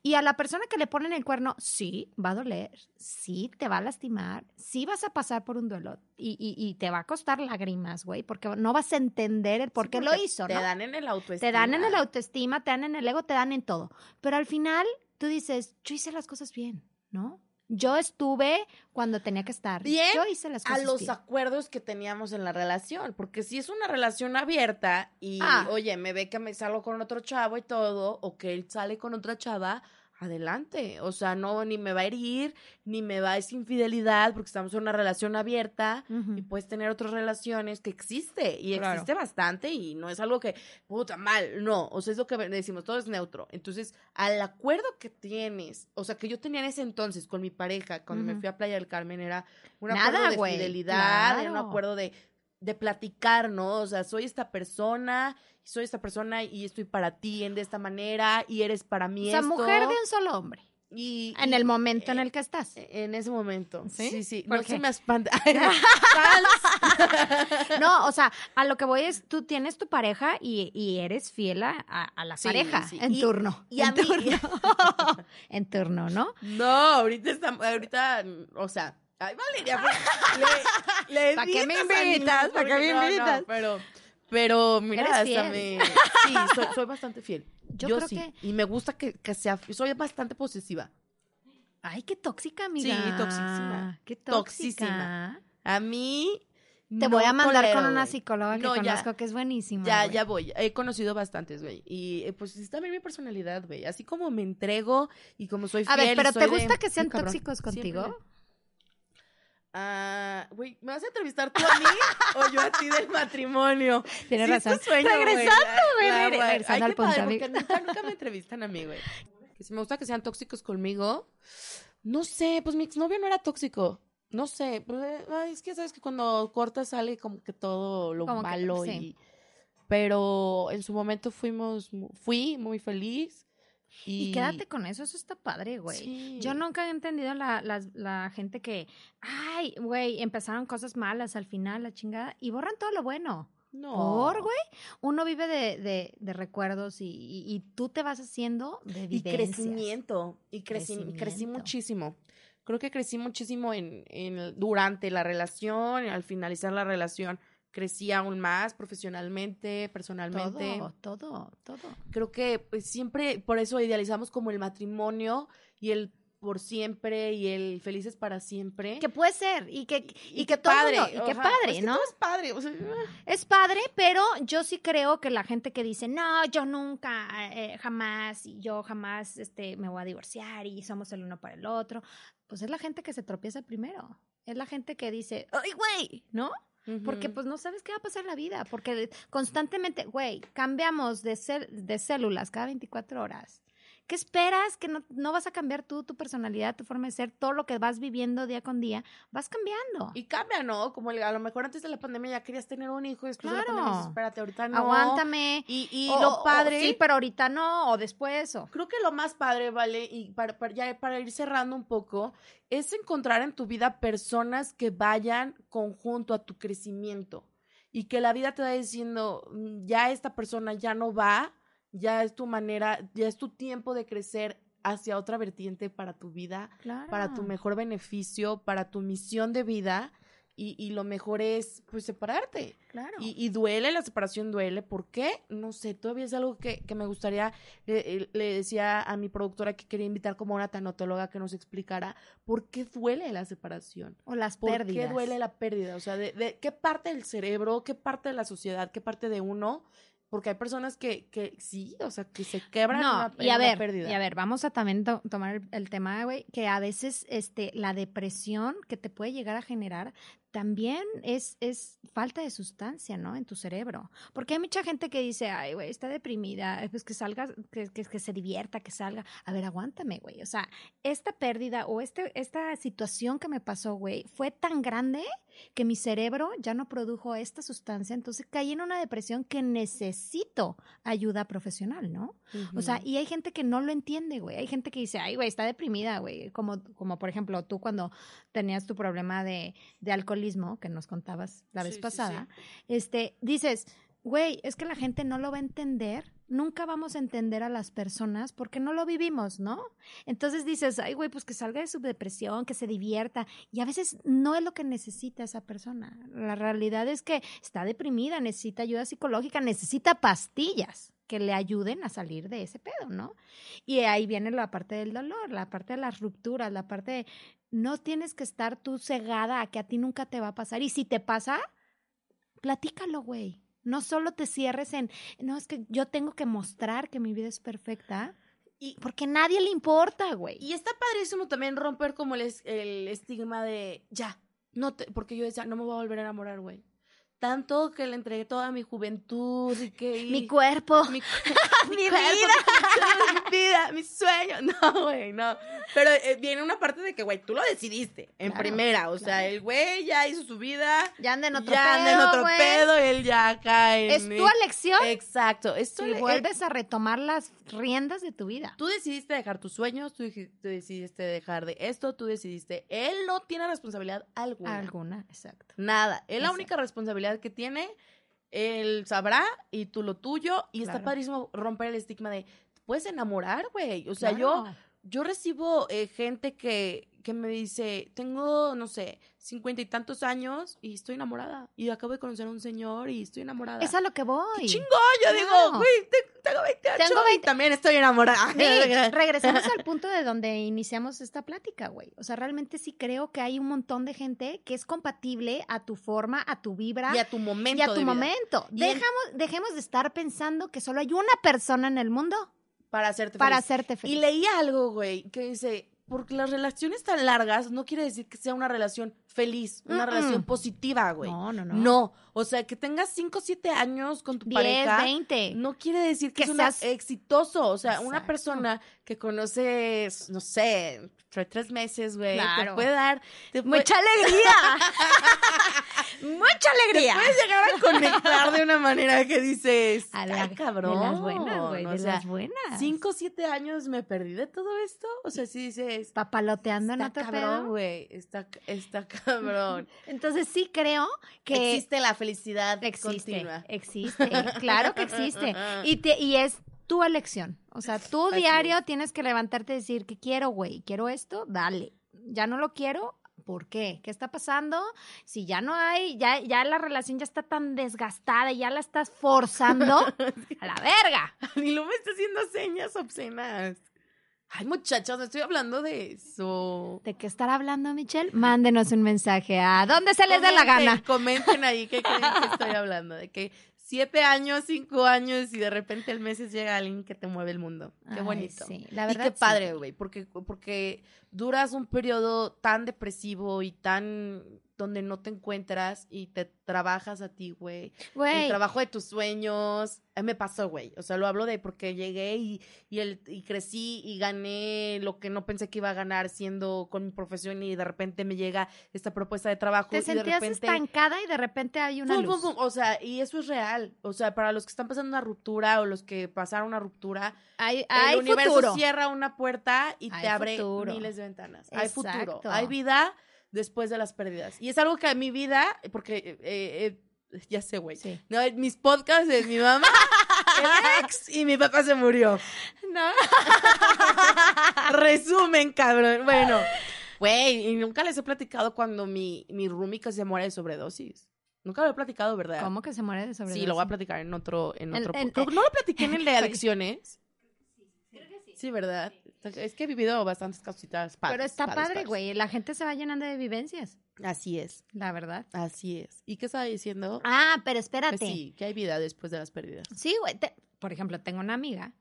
B: Y a la persona que le ponen el cuerno, sí, va a doler, sí, te va a lastimar, sí vas a pasar por un duelo y, y- y te va a costar lágrimas, güey, porque no vas a entender el por
A: Sí,
B: qué lo hizo,
A: Te
B: ¿no?
A: dan en el autoestima.
B: Te dan en el autoestima, te dan en el ego, te dan en todo. Pero al final tú dices, yo hice las cosas bien, ¿no? Yo estuve cuando tenía que estar.
A: Bien
B: Yo hice las
A: a
B: cosas
A: los
B: bien.
A: acuerdos que teníamos en la relación, porque si es una relación abierta y,
B: Ah.
A: oye, me ve que me salgo con otro chavo y todo, o que él sale con otra chava, adelante. O sea, no, ni me va a herir, ni me va a es infidelidad, porque estamos en una relación abierta y puedes tener otras relaciones que existe y
B: Claro.
A: existe bastante y no es algo que, puta, mal, no, o sea, es lo que decimos, todo es neutro. Entonces, al acuerdo que tienes, o sea, que yo tenía en ese entonces con mi pareja, cuando me fui a Playa del Carmen, era un
B: Nada,
A: acuerdo de
B: güey,
A: fidelidad, era un acuerdo de, de platicar, ¿no? O sea, soy esta persona, soy esta persona y estoy para ti en de esta manera y eres para mí
B: O sea,
A: esto.
B: mujer de un solo hombre.
A: y,
B: En
A: y-
B: el momento en
A: eh,
B: el que estás.
A: en ese momento.
B: ¿Sí?
A: Sí, sí.
B: ¿Por
A: No
B: qué?
A: se me espanta.
B: No, o sea, a lo que voy es, tú tienes tu pareja y, y eres fiel a, a la
A: Sí,
B: pareja
A: sí.
B: en turno.
A: y a
B: en
A: mí-
B: turno. en turno, ¿no?
A: No, ahorita está, ahorita, o sea, ay Valeria, pues, le, le
B: ¿Pa' qué me
A: invitas a mí,
B: invitas? ¿Pa'
A: porque
B: qué me
A: no, no,
B: invitas?
A: pero, pero mira, hasta me, sí, soy, soy bastante fiel.
B: Yo
A: Yo,
B: creo
A: sí,
B: que-
A: y me gusta que, que sea, soy bastante posesiva.
B: Ay, qué tóxica, amiga.
A: Sí, toxísima.
B: Qué tóxica.
A: Toxísima. A mí
B: Te
A: no
B: voy a mandar
A: tolero,
B: con una psicóloga que
A: No, ya.
B: conozco que es buenísima.
A: Ya, ya voy. He conocido bastantes, güey. Y eh, pues es también mi personalidad, güey. Así como me entrego y como soy
B: A
A: fiel.
B: ver,
A: y
B: pero ¿te
A: de-
B: gusta que sean tóxicos contigo?
A: Siempre. Ah, güey, ¿me vas a entrevistar tú a mí o yo a ti del matrimonio?
B: Tienes
A: Sí,
B: razón.
A: sueño,
B: Regresando, güey, regresando
A: Ay,
B: al
A: padre,
B: punto,
A: porque nunca, nunca me entrevistan a mí, güey. Que si me gusta que sean tóxicos conmigo, no sé, pues mi exnovio no era tóxico. No sé, pues, ay, es que sabes que cuando cortas sale como que todo lo
B: Como que,
A: malo
B: sí.
A: y... Pero en su momento fuimos, fui muy feliz. Y,
B: Y quédate con eso, eso está padre, güey.
A: Sí.
B: Yo nunca he entendido la, las- la gente que, ay, güey, empezaron cosas malas al final, la chingada, y borran todo lo bueno.
A: No.
B: Por, güey, uno vive de, de, de recuerdos y, y- y tú te vas haciendo de
A: Y
B: vivencias.
A: crecimiento. Y crecí, crecí muchísimo. Creo que crecí muchísimo en, en durante la relación, y al finalizar la relación crecí aún más profesionalmente, personalmente.
B: Todo, todo, todo.
A: Creo que pues, siempre, por eso idealizamos como el matrimonio y el por siempre y el felices para siempre.
B: Que puede ser, y que, y, que todo
A: padre,
B: mundo- y que
A: ajá,
B: padre,
A: pues que
B: ¿no?
A: todo es padre, o sea,
B: Es padre, pero yo sí creo que la gente que dice, no, yo nunca, eh, jamás, y yo jamás este, me voy a divorciar y somos el uno para el otro, pues es la gente que se tropieza primero. Es la gente que dice, ¡ay, güey! ¿No? Porque pues no sabes qué va a pasar en la vida. Porque constantemente, güey, cambiamos de, cel- de células cada 24 horas. ¿Qué esperas? Que no, no vas a cambiar tú, tu personalidad, tu forma de ser, todo lo que vas viviendo día con día, vas cambiando.
A: Y cambia, ¿no? Como el- a lo mejor antes de la pandemia ya querías tener un hijo y después de la
B: Claro.
A: pandemia espérate, ahorita no.
B: Aguántame.
A: Y, y
B: O-
A: lo
B: o-
A: padre,
B: sí, pero ahorita no, o después, o.
A: creo que lo más padre, ¿vale? Y para, para, ya para ir cerrando un poco, es encontrar en tu vida personas que vayan conjunto a tu crecimiento y que la vida te va diciendo, "Mm, ya esta persona ya no va, ya es tu manera, ya es tu tiempo de crecer hacia otra vertiente para tu vida,
B: Claro.
A: para tu mejor beneficio, para tu misión de vida. Y, y lo mejor es, pues, separarte.
B: Claro.
A: Y, y duele, la separación duele. ¿Por qué? No sé, todavía es algo que, que me gustaría. Le, le decía a mi productora que quería invitar como una tanatóloga que nos explicara por qué duele la separación.
B: o las
A: ¿Por
B: pérdidas.
A: qué duele la pérdida? O sea, de, de qué parte del cerebro, qué parte de la sociedad, qué parte de uno. Porque hay personas que, que sí, o sea, que se quebran en
B: No,
A: una,
B: y a ver,
A: pérdida.
B: y a ver, vamos a también to- tomar el, el tema, güey, que a veces este, la depresión que te puede llegar a generar también es, es falta de sustancia, ¿no? En tu cerebro. Porque hay mucha gente que dice, ay, güey, está deprimida, pues que salga, que, que, que se divierta, que salga. A ver, aguántame, güey. O sea, esta pérdida o este, esta situación que me pasó, güey, fue tan grande que mi cerebro ya no produjo esta sustancia, entonces caí en una depresión que necesito ayuda profesional, ¿no? O sea, y hay gente que no lo entiende, güey. Hay gente que dice, ay, güey, está deprimida, güey. Como, como por ejemplo, tú cuando tenías tu problema de, de alcoholismo, que nos contabas la vez
A: Sí, sí,
B: pasada,
A: sí.
B: este, dices, güey, es que la gente no lo va a entender. Nunca vamos a entender a las personas porque no lo vivimos, ¿no? Entonces dices, ay, güey, pues que salga de su depresión, que se divierta. Y a veces no es lo que necesita esa persona. La realidad es que está deprimida, necesita ayuda psicológica, necesita pastillas. que le ayuden a salir de ese pedo, ¿no? Y ahí viene la parte del dolor, la parte de las rupturas, la parte de no tienes que estar tú cegada a que a ti nunca te va a pasar. Y si te pasa, platícalo, güey. No solo te cierres en, no, es que yo tengo que mostrar que mi vida es perfecta. Y porque nadie le importa, güey.
A: Y está padrísimo también romper como el, el estigma de ya, no te, porque yo decía, no me voy a volver a enamorar, güey. Tanto que le entregué toda mi juventud y que... y-
B: Mi cuerpo,
A: mi,
B: mi
A: cuerpo,
B: vida.
A: mi vida, mi sueño. No, güey, no. Pero eh, viene una parte de que, güey, tú lo decidiste en
B: Claro,
A: primera. O sea, el güey ya hizo su vida.
B: Ya anda en otro
A: ya anda en
B: pedo,
A: otro pedo y él ya cae.
B: Es tu elección
A: Exacto. Le-
B: vuelves a retomar las riendas de tu vida.
A: Tú decidiste dejar tus sueños, tú, tú decidiste dejar de esto, tú decidiste. Él no tiene responsabilidad alguna.
B: Alguna, exacto.
A: Nada. Él la única responsabilidad que tiene, él sabrá y tú lo tuyo. Y está padrísimo romper el estigma de, "Te puedes enamorar, güey. O sea, yo, yo recibo eh, gente que, que me dice, tengo, no sé, cincuenta y tantos años y estoy enamorada. Y acabo de conocer a un señor y estoy enamorada.
B: Es a lo que voy.
A: Chingón, yo digo, güey, te- tengo 28
B: Tengo
A: y
B: 20.
A: también estoy enamorada.
B: Sí, regresamos al punto de donde iniciamos esta plática, güey. O sea, realmente sí creo que hay un montón de gente que es compatible a tu forma, a tu vibra
A: y a tu momento.
B: y a tu momento.
A: Y en-
B: Dejamos, dejemos de estar pensando que solo hay una persona en el mundo
A: Para hacerte
B: para
A: feliz.
B: hacerte
A: Y
B: feliz.
A: leí algo, güey, que dice, porque las relaciones tan largas no quiere decir que sea una relación feliz, una relación positiva, güey.
B: No, no, no.
A: No, o sea, que tengas 5 o 7 años con tu
B: 10,
A: pareja
B: 20.
A: no quiere decir que,
B: Que
A: es
B: seas-
A: exitoso. O sea, una persona que conoces, no sé, tre- tres meses, güey, te puede dar... Te puede-
B: Mucha alegría. Mucha
A: te
B: alegría.
A: puedes llegar a conectar de una manera que dices,
B: A la-
A: ay, cabrón.
B: De las buenas, güey,
A: o
B: de
A: sea,
B: las buenas.
A: cinco o siete años me perdí de todo esto. O sea, sí dices,
B: Papaloteando en
A: está
B: otro
A: cabrón, güey, está, está cabrón.
B: Entonces sí creo que
A: Existe la felicidad
B: existe,
A: continua.
B: existe, claro que existe. Y, te, y es tu elección. O sea,
A: Así
B: diario
A: es.
B: tienes que levantarte y decir que quiero, güey, quiero esto, dale. Ya no lo quiero, ¿por qué? ¿Qué está pasando? Si ya no hay, ya, ya la relación ya está tan desgastada y ya la estás forzando, a la verga.
A: Y lo me está haciendo señas obscenas. Ay, muchachos, estoy hablando de eso.
B: ¿De qué estar hablando, Michelle? Mándenos un mensaje a donde se les dé la gana.
A: Comenten ahí qué creen que estoy hablando. De que siete años, cinco años y de repente al mes llega alguien que te mueve el mundo. Qué
B: Ay,
A: bonito.
B: sí, la
A: y
B: verdad
A: qué
B: sí.
A: padre, güey, porque, porque duras un periodo tan depresivo y tan donde no te encuentras y te trabajas a ti, güey. El trabajo de tus sueños. A mí me pasó, güey. O sea, lo hablo de porque llegué y, y, el, y crecí y gané lo que no pensé que iba a ganar siendo con mi profesión y de repente me llega esta propuesta de trabajo
B: te
A: y de
B: sentías
A: repente...
B: estancada y de repente hay una luz.
A: O sea, y eso es real. O sea, para los que están pasando una ruptura o los que pasaron una ruptura,
B: Hay, hay
A: el universo
B: futuro.
A: cierra una puerta y
B: Hay
A: te abre
B: futuro.
A: miles de ventanas. Hay futuro, hay vida después de las pérdidas. Y es algo que en mi vida, porque eh, eh, ya sé, güey.
B: Sí.
A: No, mis podcasts es mi mamá, el ex y mi papá se murió.
B: No.
A: Resumen, cabrón. Bueno, güey, y nunca les he platicado cuando mi, mi roomie se muere de sobredosis. Nunca lo he platicado, ¿verdad?
B: ¿Cómo que se muere de sobredosis?
A: Sí, lo voy a platicar en otro, en otro. Creo que no lo platiqué en el de adicciones. Sí, ¿verdad? Es que he vivido bastantes cositas padres.
B: Pero está
A: padres,
B: padre, güey. La gente se va llenando de vivencias,
A: Así es,
B: la verdad.
A: así es. ¿Y qué estaba diciendo?
B: Ah, pero
A: Que
B: espérate.
A: sí, que hay vida después de las pérdidas.
B: Sí, güey. te- Por ejemplo, tengo una amiga.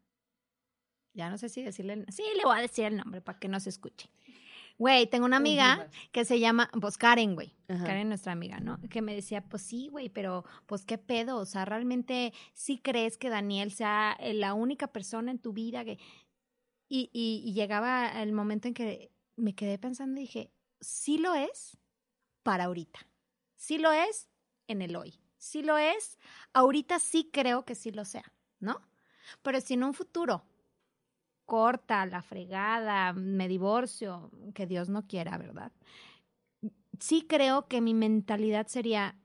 B: Ya no sé si decirle. el- Sí, le voy a decir el nombre para que no se escuche. Güey, tengo una amiga que se llama, pues Karen, güey. Karen, nuestra amiga, ¿no? Que me decía, pues sí, güey, pero pues qué pedo. O sea, realmente sí crees que Daniel sea eh, la única persona en tu vida que. Y, llegaba el momento en que me quedé pensando y dije, sí lo es para ahorita. Sí lo es en el hoy. Sí lo es. Ahorita sí creo que sí lo sea, ¿no? Pero si en un futuro corta, la fregada, me divorcio, que Dios no quiera, ¿verdad? Sí creo que mi mentalidad sería,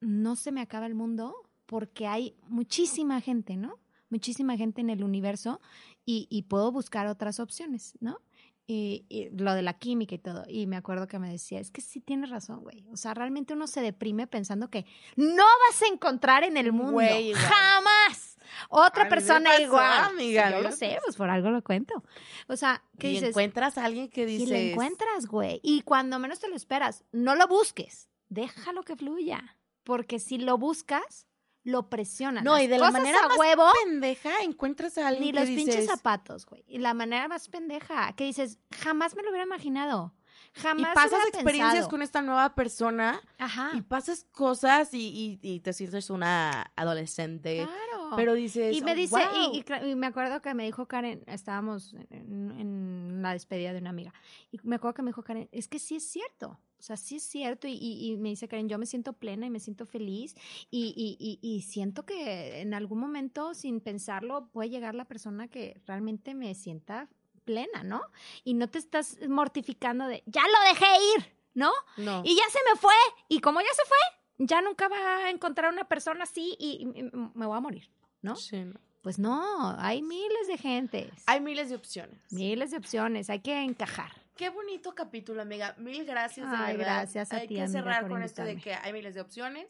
B: no se me acaba el mundo porque hay muchísima gente, ¿no? Muchísima gente en el universo y, y puedo buscar otras opciones, ¿no? Y, y lo de la química y todo. Y me acuerdo que me decía, es que sí tienes razón, güey. O sea, realmente uno se deprime pensando que no vas a encontrar en el mundo.
A: Güey.
B: Jamás. Otra
A: A
B: persona
A: pasó,
B: igual.
A: amiga,
B: yo lo sé, pues por algo lo cuento. O sea, ¿qué
A: y
B: dices?
A: encuentras a alguien que
B: Y
A: dice.
B: lo encuentras, güey. Y cuando menos te lo esperas, no lo busques. Déjalo que fluya. Porque si lo buscas, lo presionas.
A: No, y de la manera más
B: huevo,
A: pendeja encuentras a alguien
B: ni
A: que
B: los
A: dices,
B: pinches zapatos, güey. Y la manera más pendeja, que dices, jamás me lo hubiera imaginado.
A: y
B: Jamás
A: pasas
B: hubiera
A: experiencias
B: pensado.
A: con esta nueva persona
B: Ajá.
A: y pasas cosas y, y- y te sientes una adolescente.
B: Claro.
A: Pero dices.
B: Y me
A: "Oh,
B: dice, y-
A: wow".
B: y, y me acuerdo que me dijo Karen, estábamos en, en la despedida de una amiga, y me acuerdo que me dijo Karen, es que sí es cierto, sea, sí es cierto, y, y- y me dice Karen, yo me siento plena y me siento feliz, y, siento que en algún momento, sin pensarlo, puede llegar la persona que realmente me sienta plena, ¿no? Y no te estás mortificando de, ya lo dejé ir, ¿no?
A: No.
B: Y ya se me fue, y como ya se fue, ya nunca va a encontrar una persona así y- me voy a morir, ¿no?
A: Sí.
B: Pues no, hay miles de gentes.
A: Hay miles de opciones.
B: miles de opciones, hay que encajar.
A: Qué bonito capítulo, amiga. Mil gracias. de
B: Ay,
A: verdad.
B: gracias a
A: Hay
B: ti,
A: que
B: amiga,
A: cerrar
B: por
A: con esto de que hay miles de opciones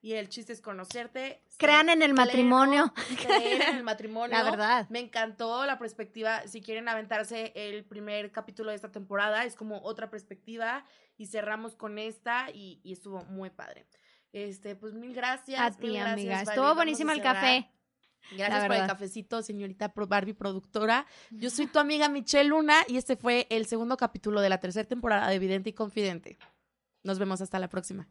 A: y el chiste es conocerte.
B: Crean en el
A: pleno,
B: matrimonio.
A: Creer en el matrimonio.
B: La verdad.
A: Me encantó la perspectiva. Si quieren aventarse el primer capítulo de esta temporada, es como otra perspectiva y cerramos con esta y, y estuvo muy padre. Este, pues mil gracias.
B: A ti,
A: mil gracias,
B: amiga.
A: Vale.
B: Estuvo buenísimo el café.
A: Gracias por el cafecito, señorita Barbie productora. Yo soy tu amiga Michelle Luna y este fue el segundo capítulo de la tercera temporada de Vidente y Confidente. Nos vemos hasta la próxima.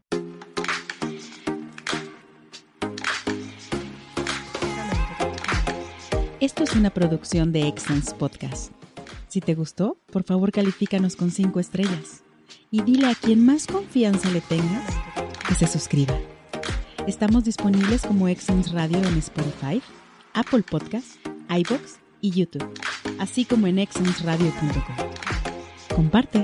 C: Esto es una producción de Excellence Podcast. Si te gustó, por favor califícanos con 5 estrellas y dile a quien más confianza le tengas que se suscriba. Estamos disponibles como Excellence Radio en Spotify, Apple Podcasts, iBox y YouTube, así como en excellenceradio.com. Comparte.